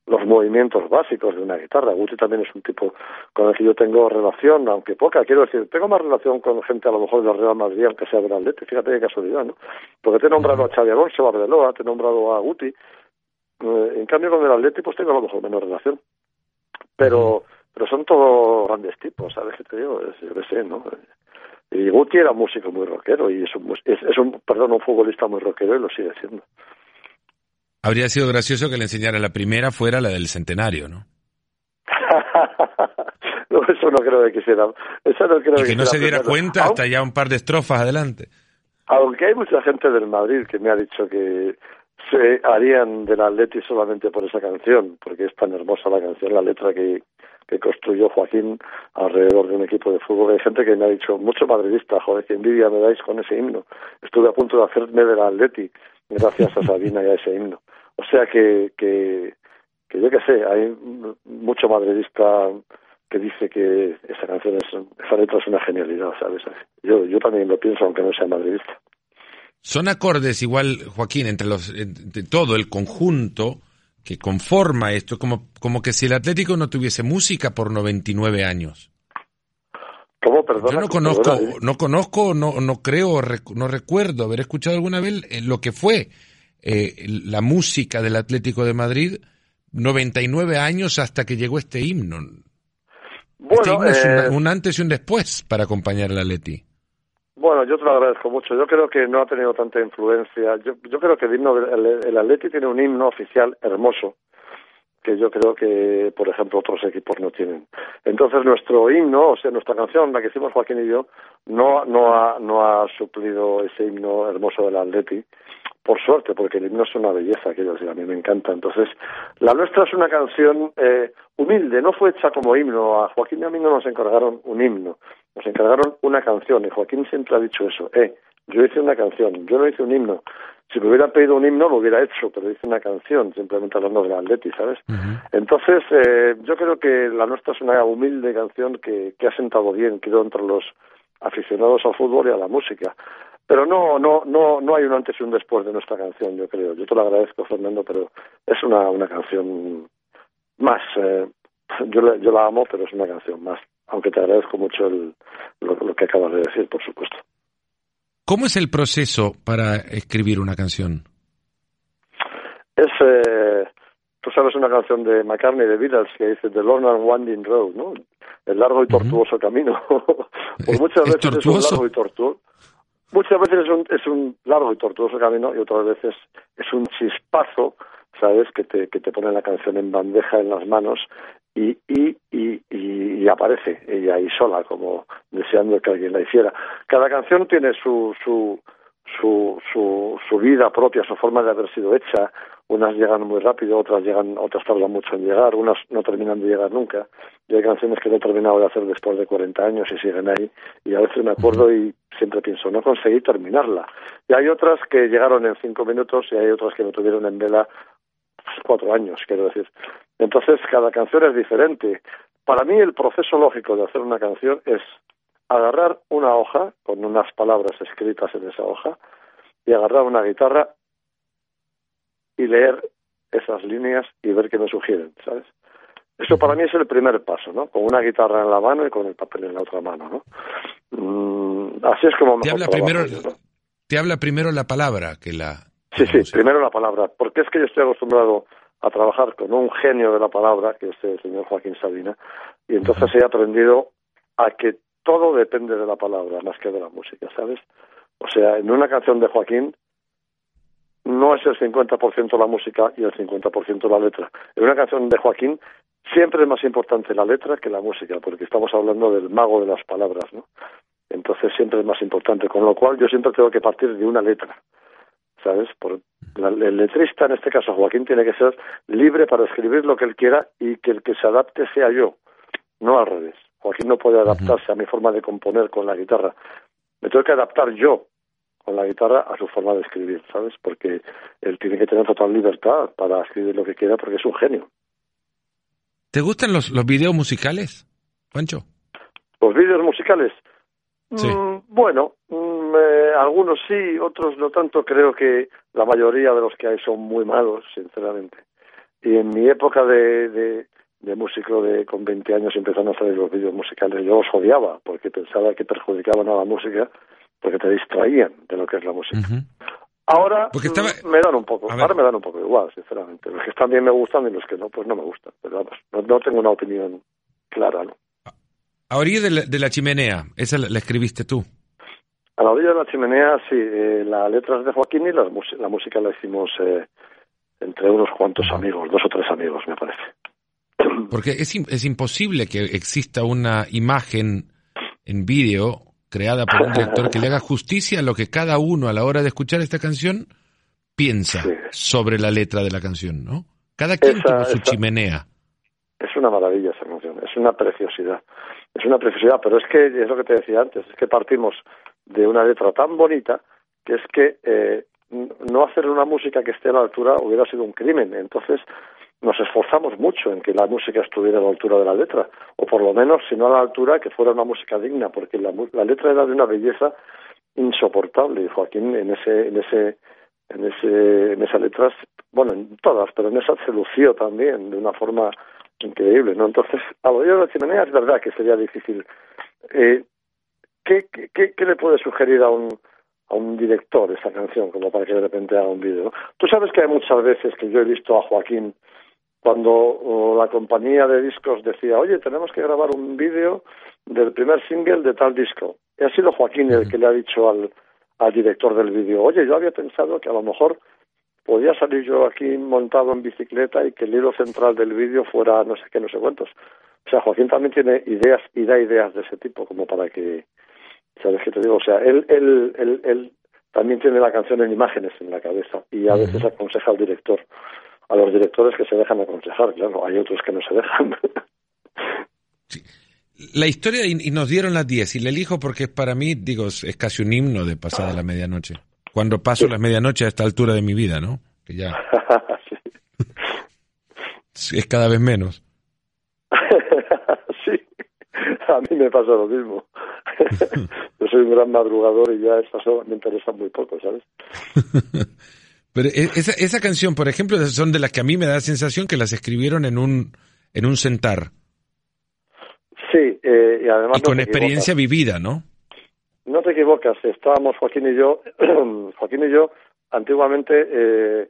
los movimientos básicos de una guitarra. Guti también es un tipo con el que yo tengo relación, aunque poca. Quiero decir, tengo más relación con gente a lo mejor de la Real Madrid, aunque sea de la Atleti. Fíjate qué casualidad, ¿no? Porque te he nombrado a Xavi Alonso, a Arbeloa, te he nombrado a Guti. Eh, en cambio, con el Atleti, pues tengo a lo mejor menos relación. Pero, pero son todos grandes tipos, ¿sabes qué te digo? yo qué sé, ¿no? Y Guti era músico muy rockero y es un, es, es un, perdón, un futbolista muy rockero y lo sigue siendo. Habría sido gracioso que le enseñara la primera fuera la del centenario, ¿no? no, eso no creo que quisiera. Eso no creo y que, no se diera cuenta hasta ya un par de estrofas adelante. Aunque hay mucha gente del Madrid que me ha dicho que se harían del Atleti solamente por esa canción, porque es tan hermosa la canción, la letra que, que construyó Joaquín alrededor de un equipo de fútbol. Hay gente que me ha dicho, mucho madridista, joder, que envidia me dais con ese himno. Estuve a punto de hacerme del Atleti gracias a Sabina y a ese himno. O sea que, que, que yo qué sé, hay mucho madridista que dice que esa canción es, esa letra es una genialidad, ¿sabes? Yo, yo también lo pienso, aunque no sea madridista. Son acordes igual, Joaquín, entre los, entre todo el conjunto que conforma esto, como, como que si el Atlético no tuviese música por 99 años. ¿Cómo, perdona? Yo no conozco, no conozco, no, no creo, no recuerdo haber escuchado alguna vez lo que fue eh, la música del Atlético de Madrid 99 años hasta que llegó este himno. este himno es eh, un, antes y un después para acompañar al Atleti. Bueno, yo te lo agradezco mucho. Yo creo que no ha tenido tanta influencia. Yo, creo que el himno, el, el Atleti tiene un himno oficial hermoso que yo creo que, por ejemplo, otros equipos no tienen. Entonces, nuestro himno, o sea, nuestra canción, la que hicimos Joaquín y yo, no, no, ha, no ha suplido ese himno hermoso del Atleti, por suerte, porque el himno es una belleza, que a mí me encanta. Entonces, la nuestra es una canción eh, humilde, no fue hecha como himno. A Joaquín y a mí no nos encargaron un himno, nos encargaron una canción, y Joaquín siempre ha dicho eso, eh, yo hice una canción, yo no hice un himno. Si me hubieran pedido un himno lo hubiera hecho, pero hice una canción, simplemente hablando de la Atleti, ¿sabes? Entonces, eh, yo creo que la nuestra es una humilde canción que, que ha sentado bien, quedó entre los aficionados al fútbol y a la música. Pero no, no, no, no hay un antes y un después de nuestra canción, yo creo. Yo te lo agradezco, Fernando, pero es una, una canción más, eh, yo, la, yo la amo, pero es una canción más. Aunque te agradezco mucho el, lo, que acabas de decir, por supuesto. ¿Cómo es el proceso para escribir una canción? Es, eh, tú sabes una canción de McCartney de Beatles que dice The Long and Winding Road, ¿no? El largo y tortuoso camino. Por muchas veces es un largo y tortuoso. Muchas veces es un, es un largo y tortuoso camino y otras veces es un chispazo ¿sabes? Que te, que te pone la canción en bandeja en las manos y, y, y, y, aparece ella ahí sola, como deseando que alguien la hiciera. Cada canción tiene su, su, su, su, su vida propia, su forma de haber sido hecha. Unas llegan muy rápido, otras llegan, otras tardan mucho en llegar, unas no terminan de llegar nunca. Y hay canciones que no he terminado de hacer después de 40 años y siguen ahí. Y a veces me acuerdo y siempre pienso, no conseguí terminarla. Y hay otras que llegaron en cinco minutos y hay otras que me tuvieron en vela cuatro años, quiero decir. Entonces, cada canción es diferente. Para mí, el proceso lógico de hacer una canción es agarrar una hoja con unas palabras escritas en esa hoja y agarrar una guitarra y leer esas líneas y ver qué me sugieren, ¿sabes? Eso para mí es el primer paso, ¿no? Con una guitarra en la mano y con el papel en la otra mano, ¿no? Mm, así es como te habla primero Te habla primero la palabra que la Sí, sí, primero la palabra, porque es que yo estoy acostumbrado a trabajar con un genio de la palabra, que es el señor Joaquín Sabina, y entonces he aprendido a que todo depende de la palabra más que de la música, ¿sabes? O sea, en una canción de Joaquín no es el 50% la música y el 50% la letra. En una canción de Joaquín siempre es más importante la letra que la música, porque estamos hablando del mago de las palabras, ¿no? Entonces siempre es más importante, con lo cual yo siempre tengo que partir de una letra. ¿sabes? Por, el letrista, en este caso Joaquín, tiene que ser libre para escribir lo que él quiera y que el que se adapte sea yo, no al revés. Joaquín no puede adaptarse a mi forma de componer con la guitarra. Me tengo que adaptar yo con la guitarra a su forma de escribir, ¿sabes? Porque él tiene que tener total libertad para escribir lo que quiera porque es un genio. ¿Te gustan los, los videos musicales, Pancho? Los videos musicales. Mm, bueno, mm, eh, algunos sí, otros no tanto. Creo que la mayoría de los que hay son muy malos, sinceramente. Y en mi época de, de, de músico de con 20 años empezando a salir los vídeos musicales, yo los odiaba porque pensaba que perjudicaban a la música porque te distraían de lo que es la música. Ahora mm, me dan un poco, ahora me dan un poco igual, sinceramente. Los que están bien me gustan y los que no, pues no me gustan. Pero vamos, no, no tengo una opinión clara, ¿no? A orilla de la, chimenea, esa la, escribiste tú. A la orilla de la chimenea, sí, eh, la letra es de Joaquín y la, la música la hicimos eh, entre unos cuantos amigos, dos o tres amigos, me parece. Porque es, es imposible que exista una imagen en vídeo creada por un director que le haga justicia a lo que cada uno a la hora de escuchar esta canción piensa sobre la letra de la canción, ¿no? Cada quien tiene su chimenea. Es una maravilla esa canción, es una preciosidad es una preciosidad, pero es que es lo que te decía antes, es que partimos de una letra tan bonita que es que eh, no hacer una música que esté a la altura hubiera sido un crimen. Entonces nos esforzamos mucho en que la música estuviera a la altura de la letra, o por lo menos, si no a la altura, que fuera una música digna, porque la, la letra era de una belleza insoportable. Y Joaquín en ese, en ese, en ese, en esas letras, bueno, en todas, pero en esa se lució también de una forma increíble, ¿no? Entonces, a lo de la chimenea es verdad que sería difícil. Eh, ¿qué, qué, qué, le puede sugerir a un, a un director esa canción como para que de repente haga un vídeo? Tú sabes que hay muchas veces que yo he visto a Joaquín cuando la compañía de discos decía, oye, tenemos que grabar un vídeo del primer single de tal disco. Y ha sido Joaquín el que le ha dicho al, al director del vídeo, oye, yo había pensado que a lo mejor podía salir yo aquí montado en bicicleta y que el hilo central del vídeo fuera no sé qué, no sé cuántos. O sea, Joaquín también tiene ideas y da ideas de ese tipo, como para que, ¿sabes qué te digo? O sea, él, él, él, él también tiene la canción en imágenes en la cabeza y a veces aconseja al director. A los directores que se dejan aconsejar, claro, hay otros que no se dejan. La historia, y, nos dieron las 10, y le elijo porque para mí, digo, es casi un himno de pasada la medianoche cuando paso la medianoche a esta altura de mi vida, ¿no? Que ya es cada vez menos. sí, a mí me pasa lo mismo. Yo soy un gran madrugador y ya estas me interesan muy poco, ¿sabes? Pero e, esa, esa canción, por ejemplo, son de las que a mí me da la sensación que las escribieron en un, en un sentar eh, y además... Y con experiencia vivida, ¿no? No te equivocas, estábamos Joaquín y yo, Joaquín y yo antiguamente eh,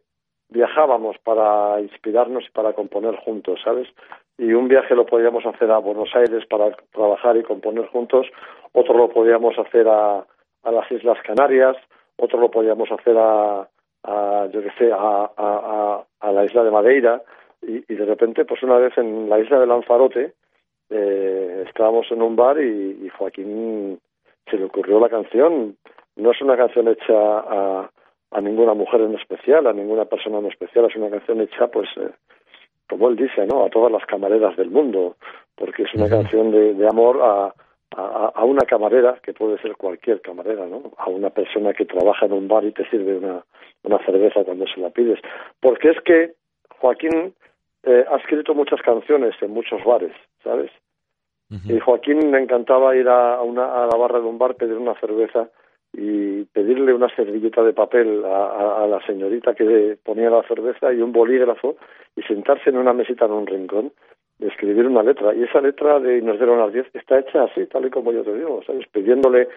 viajábamos para inspirarnos y para componer juntos, ¿sabes? Y un viaje lo podíamos hacer a Buenos Aires para trabajar y componer juntos, otro lo podíamos hacer a, a las Islas Canarias, otro lo podíamos hacer a, a yo qué sé, a, a, a, la isla de Madeira, y, y, de repente, pues una vez en la isla de Lanzarote, eh, estábamos en un bar y, y Joaquín se le ocurrió la canción. No es una canción hecha a, a ninguna mujer en especial, a ninguna persona en especial, es una canción hecha, pues, eh, como él dice, ¿no? A todas las camareras del mundo, porque es una canción de, de amor a, a, a, una camarera, que puede ser cualquier camarera, ¿no? A una persona que trabaja en un bar y te sirve una, una cerveza cuando se la pides. Porque es que Joaquín eh, ha escrito muchas canciones en muchos bares, ¿sabes? Y Joaquín le encantaba ir a, una, a la barra de un bar, pedir una cerveza y pedirle una servilleta de papel a, a, la señorita que ponía la cerveza y un bolígrafo y sentarse en una mesita en un rincón y escribir una letra. Y esa letra de Nos dieron las diez está hecha así, tal y como yo te digo, ¿sabes? Pidiéndole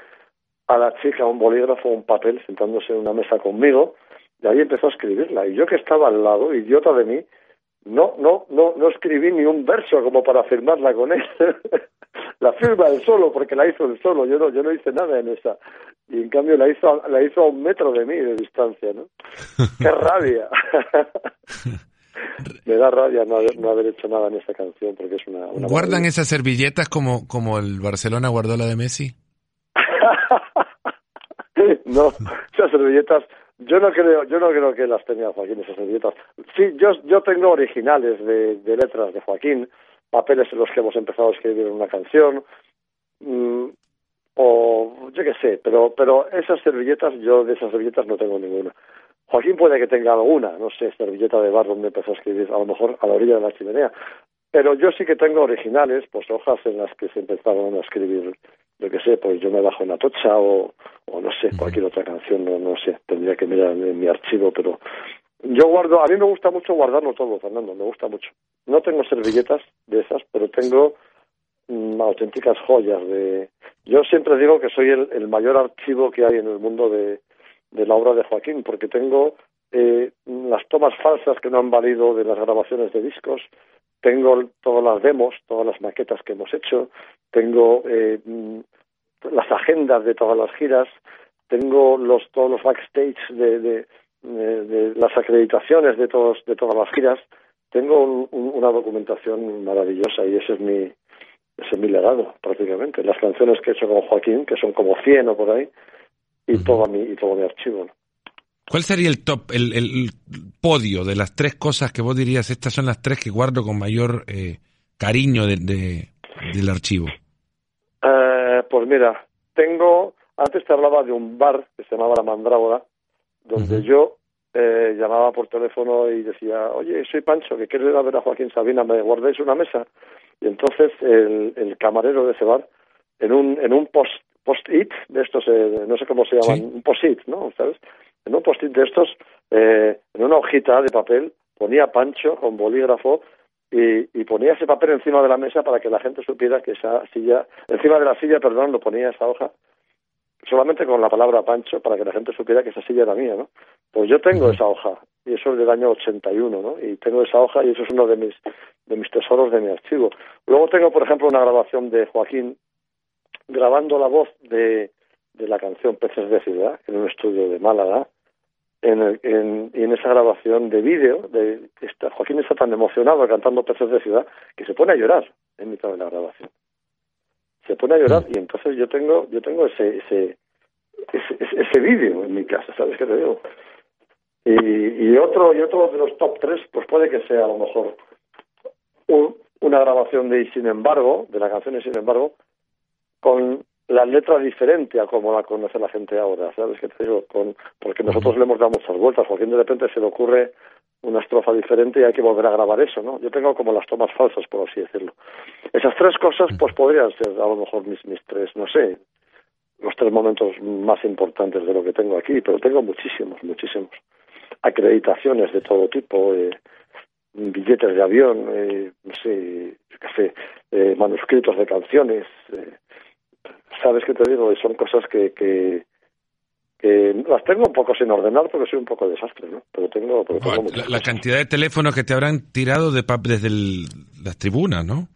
a la chica un bolígrafo o un papel, sentándose en una mesa conmigo, y ahí empezó a escribirla. Y yo que estaba al lado, idiota de mí, no, no, no, no escribí ni un verso como para firmarla con él. la firma él solo, porque la hizo él solo, yo no, yo no hice nada en esa. Y en cambio la hizo, la hizo a un metro de mí de distancia, ¿no? ¡Qué rabia! Me da rabia no haber, no haber hecho nada en esa canción, porque es una... una ¿Guardan esas servilletas como, como el Barcelona guardó la de Messi? no, esas servilletas yo no creo, yo no creo que las tenía Joaquín esas servilletas. Sí, yo, yo tengo originales de, de letras de Joaquín, papeles en los que hemos empezado a escribir una canción, mmm, o yo qué sé, pero, pero esas servilletas, yo de esas servilletas no tengo ninguna. Joaquín puede que tenga alguna, no sé, servilleta de bar donde empezó a escribir, a lo mejor a la orilla de la chimenea, pero yo sí que tengo originales, pues hojas en las que se empezaron a escribir yo qué sé, pues yo me bajo en tocha o, o no sé, cualquier otra canción, no, no sé, tendría que mirar en mi archivo, pero yo guardo, a mí me gusta mucho guardarlo todo, Fernando, me gusta mucho. No tengo servilletas de esas, pero tengo mm, auténticas joyas de... Yo siempre digo que soy el, el mayor archivo que hay en el mundo de, de la obra de Joaquín, porque tengo eh, las tomas falsas que no han valido de las grabaciones de discos, tengo todas las demos, todas las maquetas que hemos hecho, tengo eh, mm, las agendas de todas las giras, tengo los todos los backstage de, de, las acreditaciones de todos de todas las giras, tengo un, una documentación maravillosa y ese es mi ese es mi legado prácticamente. Las canciones que he hecho con Joaquín, que son como 100 o por ahí, y uh -huh. todo mi y todo mi archivo. ¿no? ¿Cuál sería el top, el, el, podio de las tres cosas que vos dirías, estas son las tres que guardo con mayor eh, cariño de, de, del archivo? Eh, pues mira, tengo, antes te hablaba de un bar que se llamaba La Mandrágora, donde uh -huh. yo eh, llamaba por teléfono y decía, oye, soy Pancho, que quiero ir a ver a Joaquín Sabina, ¿me guardáis una mesa? Y entonces el, el camarero de ese bar, en un, en un post post-it de estos, eh, no sé cómo se llaman, ¿Sí? un post-it, ¿no? ¿Sabes? en un post-it de estos, eh, en una hojita de papel, ponía Pancho con bolígrafo y, y, ponía ese papel encima de la mesa para que la gente supiera que esa silla, encima de la silla, perdón, lo ponía esa hoja, solamente con la palabra Pancho, para que la gente supiera que esa silla era mía, ¿no? Pues yo tengo esa hoja, y eso es del año 81, ¿no? Y tengo esa hoja y eso es uno de mis, de mis tesoros de mi archivo. Luego tengo, por ejemplo, una grabación de Joaquín grabando la voz de, de la canción Peces de Ciudad en un estudio de Málaga en, el, en, en esa grabación de vídeo, de, está, Joaquín está tan emocionado cantando Peces de Ciudad que se pone a llorar en mitad de la grabación. Se pone a llorar y entonces yo tengo yo tengo ese ese ese, ese vídeo en mi casa, ¿sabes qué te digo? Y, y otro y otro de los top tres, pues puede que sea a lo mejor un, una grabación de Y sin embargo, de la canción Y sin embargo, con la letra diferente a como la conoce la gente ahora, ¿sabes qué te digo? Con, porque nosotros le hemos dado muchas vueltas, Joaquín de repente se le ocurre una estrofa diferente y hay que volver a grabar eso, ¿no? Yo tengo como las tomas falsas, por así decirlo. Esas tres cosas, pues podrían ser a lo mejor mis, mis tres, no sé, los tres momentos más importantes de lo que tengo aquí, pero tengo muchísimos, muchísimos. Acreditaciones de todo tipo, eh, billetes de avión, eh, no sé, qué sé, eh, manuscritos de canciones. Eh, ¿Sabes qué te digo? Son cosas que, que, que las tengo un poco sin ordenar porque soy un poco desastre, ¿no? Pero tengo, pero tengo la, la, cantidad de teléfonos que te habrán tirado de desde el, las tribunas, ¿no?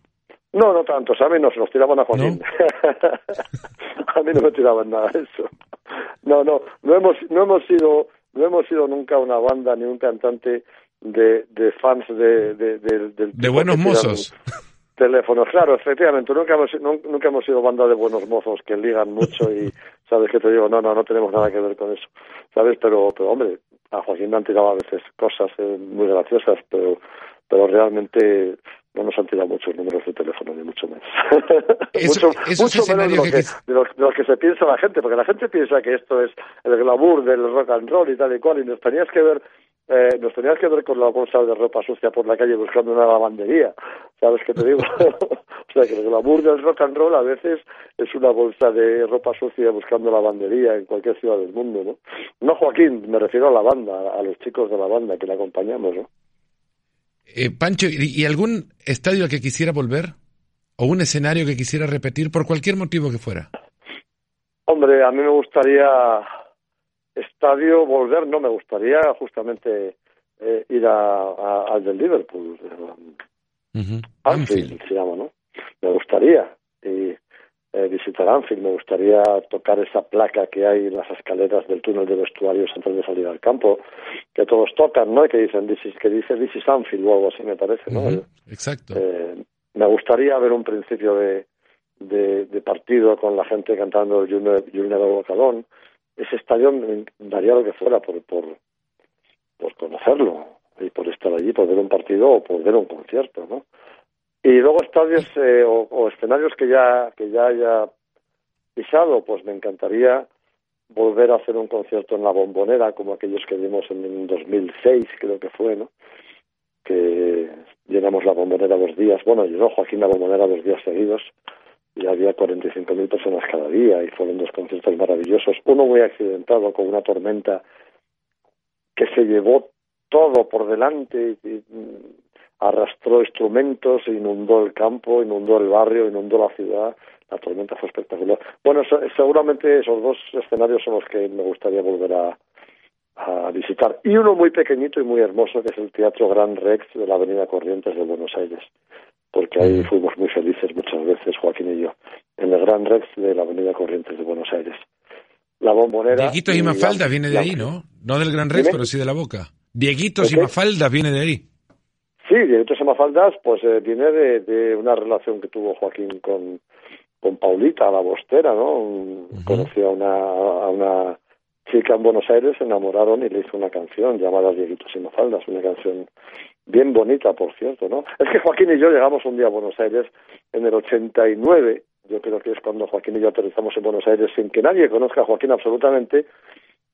No, no tanto, a mí no se los tiraban a Joaquín. a mí no me tiraban nada de eso. No, no, no hemos, no hemos sido, no hemos sido nunca una banda ni un cantante de, de fans de, de, de, de buenos mozos. Teléfonos, claro, efectivamente, nunca hemos, nunca hemos sido banda de buenos mozos que ligan mucho y, ¿sabes qué te digo? No, no, no tenemos nada que ver con eso, ¿sabes? Pero, pero hombre, a Joaquín me han tirado a veces cosas eh, muy graciosas, pero, pero realmente no nos han tirado muchos números de teléfono, ni mucho menos. mucho, mucho menos de lo, que, de, lo, que, se piensa la gente, porque la gente piensa que esto es el glamour del rock and roll y tal y cual, y nos tenías que ver eh, nos tenías que ver con la bolsa de ropa sucia por la calle buscando una lavandería, ¿sabes qué te digo? o sea, que el glamour del rock and roll a veces es una bolsa de ropa sucia buscando lavandería en cualquier ciudad del mundo, ¿no? No Joaquín, me refiero a la banda, a los chicos de la banda que le acompañamos, ¿no? Eh, Pancho, ¿y algún estadio al que quisiera volver? ¿O un escenario que quisiera repetir por cualquier motivo que fuera? Hombre, a mí me gustaría estadio volver, no me gustaría justamente eh, ir a, al del Liverpool. Anfield, se llama, ¿no? Me gustaría. Y eh, visitar Anfield, me gustaría tocar esa placa que hay en las escaleras del túnel de vestuarios antes de salir al campo, que todos tocan, ¿no? Y que dicen, que dice This is Anfield o algo así, me parece, ¿no? Exacto. Eh, me gustaría ver un principio de, de, partido con la gente cantando Junior Bocadón. Ese estadio daría lo que fuera por, por, por conocerlo y por estar allí, por ver un partido o por ver un concierto, ¿no? Y luego estadios eh, o, escenarios que ya, que ya haya pisado, pues me encantaría volver a hacer un concierto en la bombonera, como aquellos que vimos en 2006, creo que fue, ¿no? Que llenamos la bombonera dos días, bueno, llenó Joaquín la bombonera dos días seguidos y había 45.000 personas cada día y fueron dos conciertos maravillosos, uno muy accidentado con una tormenta que se llevó todo por delante y, arrastró instrumentos, inundó el campo, inundó el barrio, inundó la ciudad. La tormenta fue espectacular. Bueno, seguramente esos dos escenarios son los que me gustaría volver a, a visitar. Y uno muy pequeñito y muy hermoso, que es el Teatro Gran Rex de la Avenida Corrientes de Buenos Aires, porque ahí fuimos muy felices muchas veces, Joaquín y yo, en el Gran Rex de la Avenida Corrientes de Buenos Aires. La bombonera... Dieguitos y, Mafalda viene de ahí, ¿no? No del Gran Rex, pero sí de la Boca. Dieguitos y Mafalda viene de ahí. Sí, Directos a Mafaldas, pues eh, viene de, de, una relación que tuvo Joaquín con, con Paulita, la bostera, ¿no? Conoció a una, a una chica en Buenos Aires, se enamoraron y le hizo una canción llamada Dieguitos y Mafaldas, una canción bien bonita, por cierto, ¿no? Es que Joaquín y yo llegamos un día a Buenos Aires en el 89, yo creo que es cuando Joaquín y yo aterrizamos en Buenos Aires sin que nadie conozca a Joaquín absolutamente,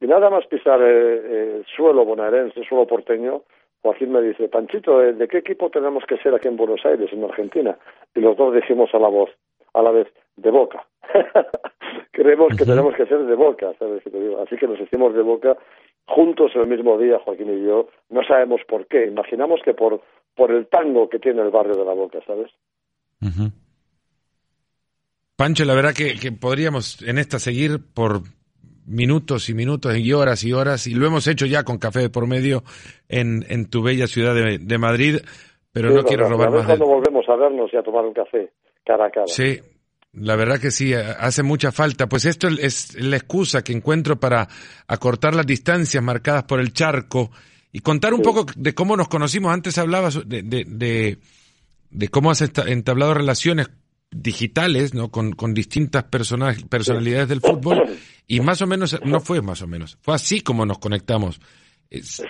y nada más pisar el suelo bonaerense, suelo porteño, Joaquín me dice, Panchito, ¿de qué equipo tenemos que ser aquí en Buenos Aires, en Argentina? Y los dos dijimos a la voz, a la vez, de boca. Creemos que tenemos que ser de boca, ¿sabes qué te digo? Así que nos hicimos de boca juntos el mismo día, Joaquín y yo. No sabemos por qué. Imaginamos que por, por el tango que tiene el barrio de la boca, ¿sabes? Pancho, la verdad que, que podríamos en esta seguir por minutos y minutos y horas y horas, y lo hemos hecho ya con café de por medio en, en tu bella ciudad de, Madrid, pero no quiero robar más. cuando volvemos a vernos y a tomar un café cara a cara. Sí, la verdad que sí, hace mucha falta. Pues esto es la excusa que encuentro para acortar las distancias marcadas por el charco y contar un poco de cómo nos conocimos. Antes hablabas de, de, de, de cómo has entablado relaciones digitales, ¿no? Con, con distintas personalidades del fútbol y más o menos, no fue más o menos, fue así como nos conectamos.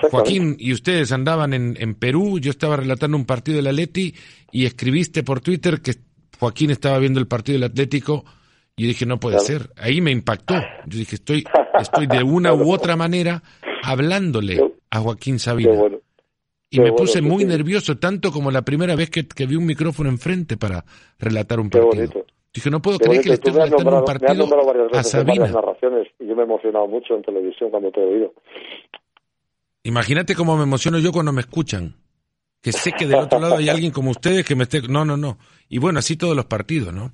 Joaquín y ustedes andaban en, en Perú, yo estaba relatando un partido del Atleti y escribiste por Twitter que Joaquín estaba viendo el partido del Atlético y dije, no puede ser. Ahí me impactó. Yo dije, estoy, estoy de una u otra manera hablándole a Joaquín Sabina. Y me puse muy nervioso, tanto como la primera vez que, vi un micrófono enfrente para relatar un partido. Dije, no puedo creer que le esté relatando un partido a Sabina. narraciones y yo me he emocionado mucho en televisión cuando te he oído. Imagínate cómo me emociono yo cuando me escuchan. Que sé que del otro lado hay alguien como ustedes que me esté... No, no, no. Y bueno, así todos los partidos, ¿no?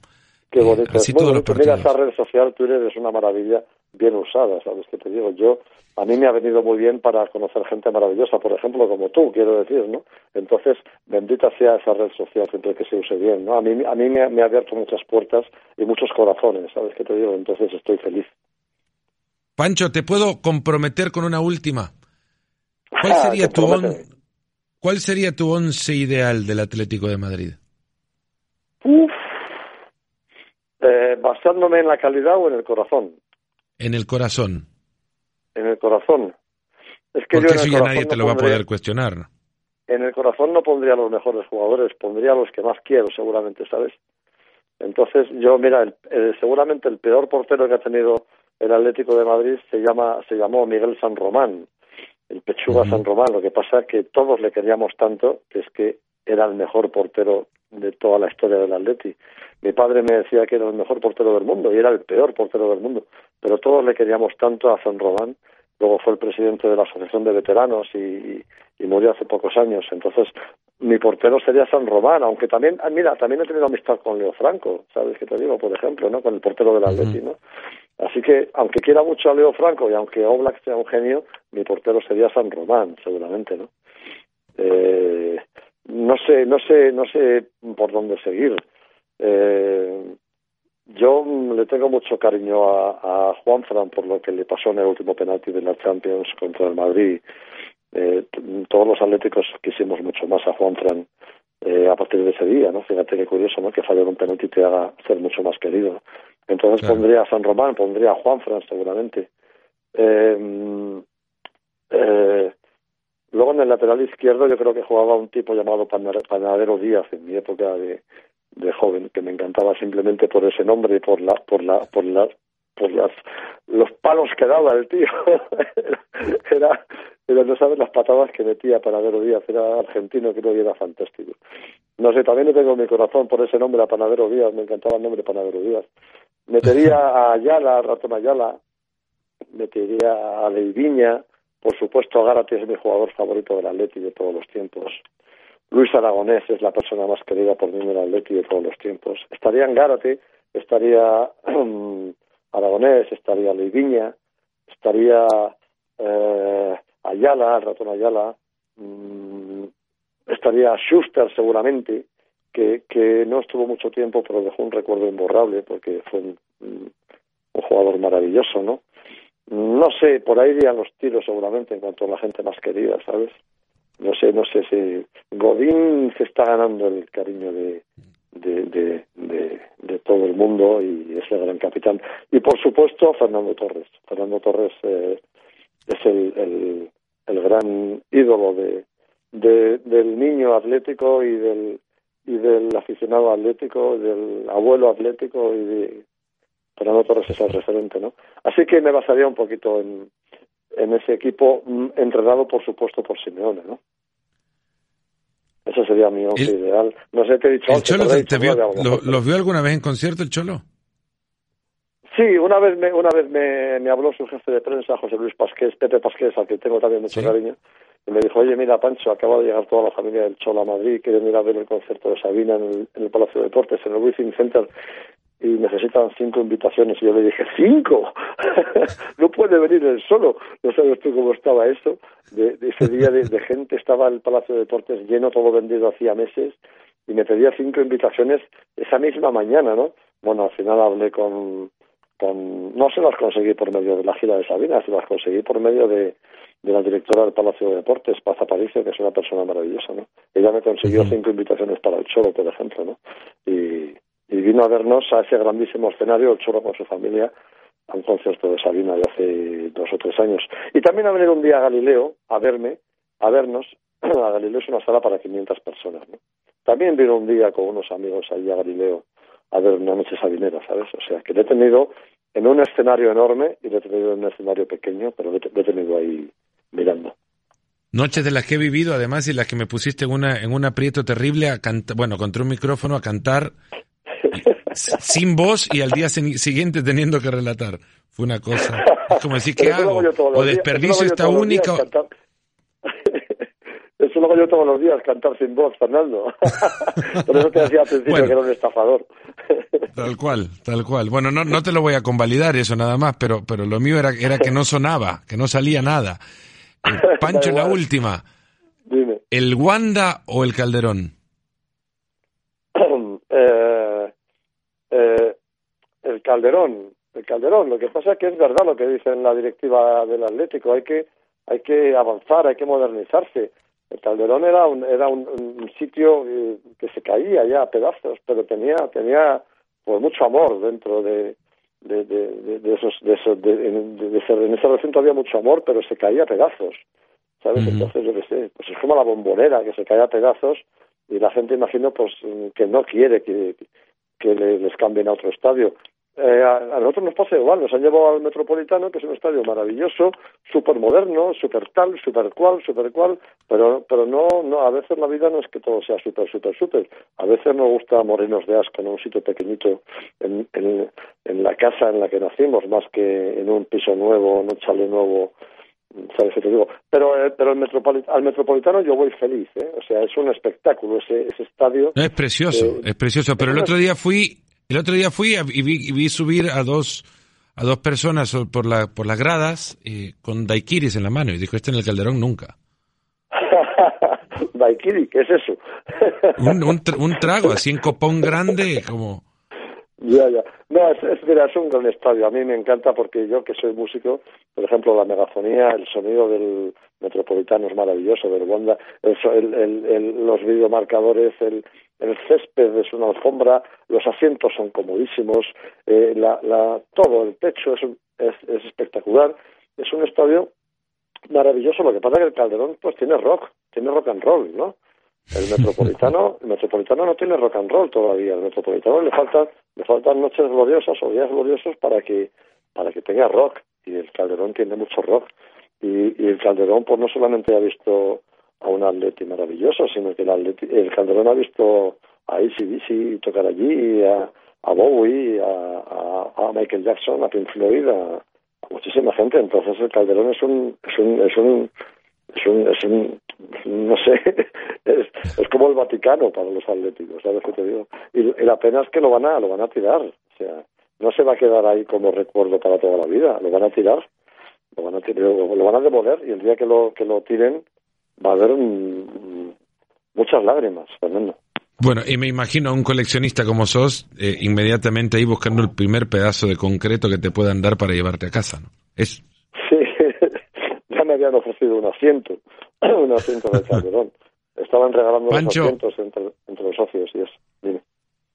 Qué bonito. así todos los partidos. Mira, esa red social Twitter es una maravilla bien usada, ¿sabes qué te digo? Yo, a mí me ha venido muy bien para conocer gente maravillosa, por ejemplo, como tú, quiero decir, ¿no? Entonces, bendita sea esa red social siempre que se use bien, ¿no? A mí, a mí me, me ha abierto muchas puertas y muchos corazones, ¿sabes qué te digo? Entonces estoy feliz. Pancho, ¿te puedo comprometer con una última? ¿Cuál sería, tu, ¿cuál sería tu once ideal del Atlético de Madrid? Uf. Eh, ¿Basándome en la calidad o en el corazón? En el corazón. En el corazón. Es que Porque eso ya nadie te lo va a poder cuestionar. En el corazón no pondría a los mejores jugadores, pondría a los que más quiero, seguramente, ¿sabes? Entonces, yo, mira, seguramente el peor portero que ha tenido el Atlético de Madrid se llama se llamó Miguel San Román, el Pechuga San Román. Lo que pasa es que todos le queríamos tanto que es que era el mejor portero de toda la historia del Atleti. Mi padre me decía que era el mejor portero del mundo y era el peor portero del mundo, pero todos le queríamos tanto a San Román. Luego fue el presidente de la Asociación de Veteranos y, y murió hace pocos años. Entonces, mi portero sería San Román, aunque también, ah, mira, también he tenido amistad con Leo Franco, ¿sabes qué te digo? Por ejemplo, ¿no? Con el portero del Atleti, ¿no? Así que, aunque quiera mucho a Leo Franco y aunque Oblak sea un genio, mi portero sería San Román, seguramente, ¿no? Eh, no sé, no sé, no sé por dónde seguir. Eh, yo le tengo mucho cariño a, a Juan Fran por lo que le pasó en el último penalti de la Champions contra el Madrid. Eh, todos los atléticos quisimos mucho más a Juan Fran eh, a partir de ese día, ¿no? Fíjate qué curioso, ¿no? Que fallar un penalti te haga ser mucho más querido. Entonces pondría a San Román, pondría a Juan Fran seguramente. Eh, eh, luego en el lateral izquierdo yo creo que jugaba un tipo llamado Panadero Díaz en mi época de, de joven, que me encantaba simplemente por ese nombre y por la, por la, por la, por las, los palos que daba el tío. era, era, no sabes las patadas que metía Panadero Díaz, era argentino, creo que era fantástico. No sé, también le tengo mi corazón por ese nombre a Panadero Díaz, me encantaba el nombre Panadero Díaz. Metería a Ayala, a Ratón Ayala, metería a Leiviña, por supuesto Gárate es mi jugador favorito del Atleti de todos los tiempos. Luis Aragonés es la persona más querida por mí del Atleti de todos los tiempos. Estaría en Gárate, estaría Aragonés, estaría Leiviña, estaría eh, Ayala, el ratón Ayala, mm, estaría Schuster seguramente, que, que no estuvo mucho tiempo, pero dejó un recuerdo imborrable porque fue un, un jugador maravilloso, ¿no? No sé, por ahí irían los tiros seguramente en cuanto a la gente más querida, ¿sabes? No sé, no sé si Godín se está ganando el cariño de, de, todo el mundo y es el gran capitán. Y por supuesto Fernando Torres. Fernando Torres eh, es el, el, gran ídolo de, de, del niño atlético y del y del aficionado atlético, del abuelo atlético y de Fernando Torres es el referente, ¿no? Así que me basaría un poquito en, en ese equipo mm, entrenado, por supuesto, por Simeone, ¿no? Eso sería mi once ideal. No sé, qué he dicho ¿El Cholo te, vio, lo, vio alguna vez en concierto el Cholo? Sí, una vez me, una vez me, me habló su jefe de prensa, José Luis Pasqués, Pepe Pasqués, al que tengo también mucho cariño, y me dijo, oye, mira, Pancho, acaba de llegar toda la familia del Cholo a Madrid, quieren ir a ver el concierto de Sabina en el, en el Palacio de Deportes, en el Wizzing Center, y necesitan cinco invitaciones. Y yo le dije, ¿cinco? no puede venir él solo. No sabes tú cómo estaba eso. De, ese día de, gente estaba el Palacio de Deportes lleno, todo vendido hacía meses, y me pedía cinco invitaciones esa misma mañana, ¿no? Bueno, al final hablé con, con... No se las conseguí por medio de la gira de Sabina, se las conseguí por medio de, de la directora del Palacio de Deportes, Paz Aparicio, que es una persona maravillosa, ¿no? Ella me consiguió cinco invitaciones para el Cholo, por ejemplo, ¿no? Y, y vino a vernos a ese grandísimo escenario, el Choro con su familia, a un concierto de Sabina de hace dos o tres años. Y también a venir un día a Galileo a verme, a vernos. a Galileo es una sala para 500 personas. ¿no? También vino un día con unos amigos allí a Galileo a ver una noche sabinera, ¿sabes? O sea, que le he tenido en un escenario enorme y le he tenido en un escenario pequeño, pero le, he tenido ahí mirando. Noches de las que he vivido, además, y las que me pusiste en una en un aprieto terrible a cantar, bueno, contra un micrófono a cantar sin voz y al día siguiente teniendo que relatar. Fue una cosa. Es como decir, ¿qué hago? O desperdicio esta única. Eso luego yo todos los días cantar sin voz, Fernando. Por eso te decía al principio que era un estafador. tal cual, tal cual. Bueno, no, no te lo voy a convalidar eso nada más, pero, pero lo mío era, era que no sonaba, que no salía nada. Eh, Pancho, la última. Dime. ¿El Wanda o el Calderón? eh, eh, el Calderón, el Calderón. Lo que pasa es que es verdad lo que dice en la directiva del Atlético. Hay que hay que avanzar, hay que modernizarse. El Calderón era un, era un, sitio eh, que se caía ya a pedazos, pero tenía tenía pues mucho amor dentro de de, de, de esos de, esos, de, en ese recinto había mucho amor, pero se caía a pedazos, ¿sabes? Entonces yo qué sé, pues es como la bombonera que se cae a pedazos y la gente imagino pues que no quiere que, que les cambien a otro estadio. Eh, a, nosotros nos pasa igual, nos han llevado al Metropolitano, que es un estadio maravilloso, súper moderno, súper tal, súper cual, súper cual, pero, pero no, no, a veces la vida no es que todo sea súper, súper, súper. A veces nos gusta morirnos de asco en un sitio pequeñito, en, en, en la casa en la que nacimos, más que en un piso nuevo, en un chale nuevo, ¿sabes qué te digo? Pero, eh, pero el al Metropolitano yo voy feliz, ¿eh? O sea, es un espectáculo ese, ese estadio. es precioso, eh, es precioso, pero el otro día fui el otro día fui y vi, subir a dos a dos personas por la por las gradas eh, con daiquiris en la mano y dijo este en el Calderón nunca. daiquiri, ¿qué es eso? un, un, trago así en copón grande como. Ya, ya. No, es, es, mira, es un gran estadio. A mí me encanta porque yo que soy músico, por ejemplo, la megafonía, el sonido del metropolitano es maravilloso, del Wanda, el, el, el, los videomarcadores, el, el césped es una alfombra, los asientos son comodísimos, eh, la, la, todo, el techo es, es, es, espectacular. Es un estadio maravilloso, lo que pasa es que el Calderón pues tiene rock, tiene rock and roll, ¿no? El Metropolitano, el Metropolitano no tiene rock and roll todavía, el Metropolitano le faltan, le faltan noches gloriosas o días gloriosos para que, para que tenga rock, y el Calderón tiene mucho rock. Y, y el Calderón pues no solamente ha visto a un atleti maravilloso, sino que el, el Calderón ha visto a ACDC tocar allí, a, Bowie, a, Michael Jackson, a Pink Floyd, a, muchísima gente. Entonces el Calderón es un, es un, es un, es un, es un no sé, es, es, como el Vaticano para los atléticos, ¿sabes qué te digo? Y, y, la pena es que lo van a, lo van a tirar, o sea, no se va a quedar ahí como recuerdo para toda la vida, lo van a tirar, lo van a tirar, lo, lo van a demoler y el día que lo, que lo tiren, va a haber muchas lágrimas, Fernando. Bueno, y me imagino a un coleccionista como sos, eh, inmediatamente ahí buscando el primer pedazo de concreto que te puedan dar para llevarte a casa, ¿no? Es... Sí, ya me habían ofrecido un asiento, un asiento de Calderón. Estaban regalando los asientos entre, los socios y eso.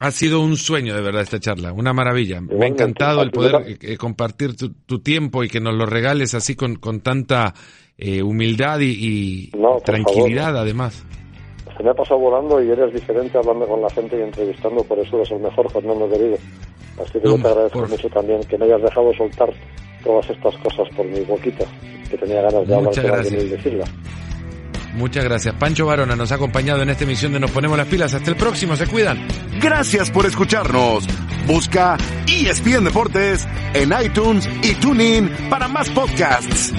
Ha sido un sueño de verdad esta charla, una maravilla. me ha encantado el poder eh, compartir tu, tu, tiempo y que nos lo regales así con, con tanta eh, humildad y, tranquilidad además. Se me ha pasado volando y eres diferente hablando con la gente y entrevistando, por eso eres el mejor Fernando querido. Así que yo te agradezco mucho también que me hayas dejado soltar todas estas cosas por mi boquita, que tenía ganas de hablar con alguien y decirlas. Muchas gracias. Pancho Varona nos ha acompañado en esta emisión de Nos Ponemos las Pilas. Hasta el próximo, se cuidan. Gracias por escucharnos. Busca ESPN Deportes en iTunes y TuneIn para más podcasts.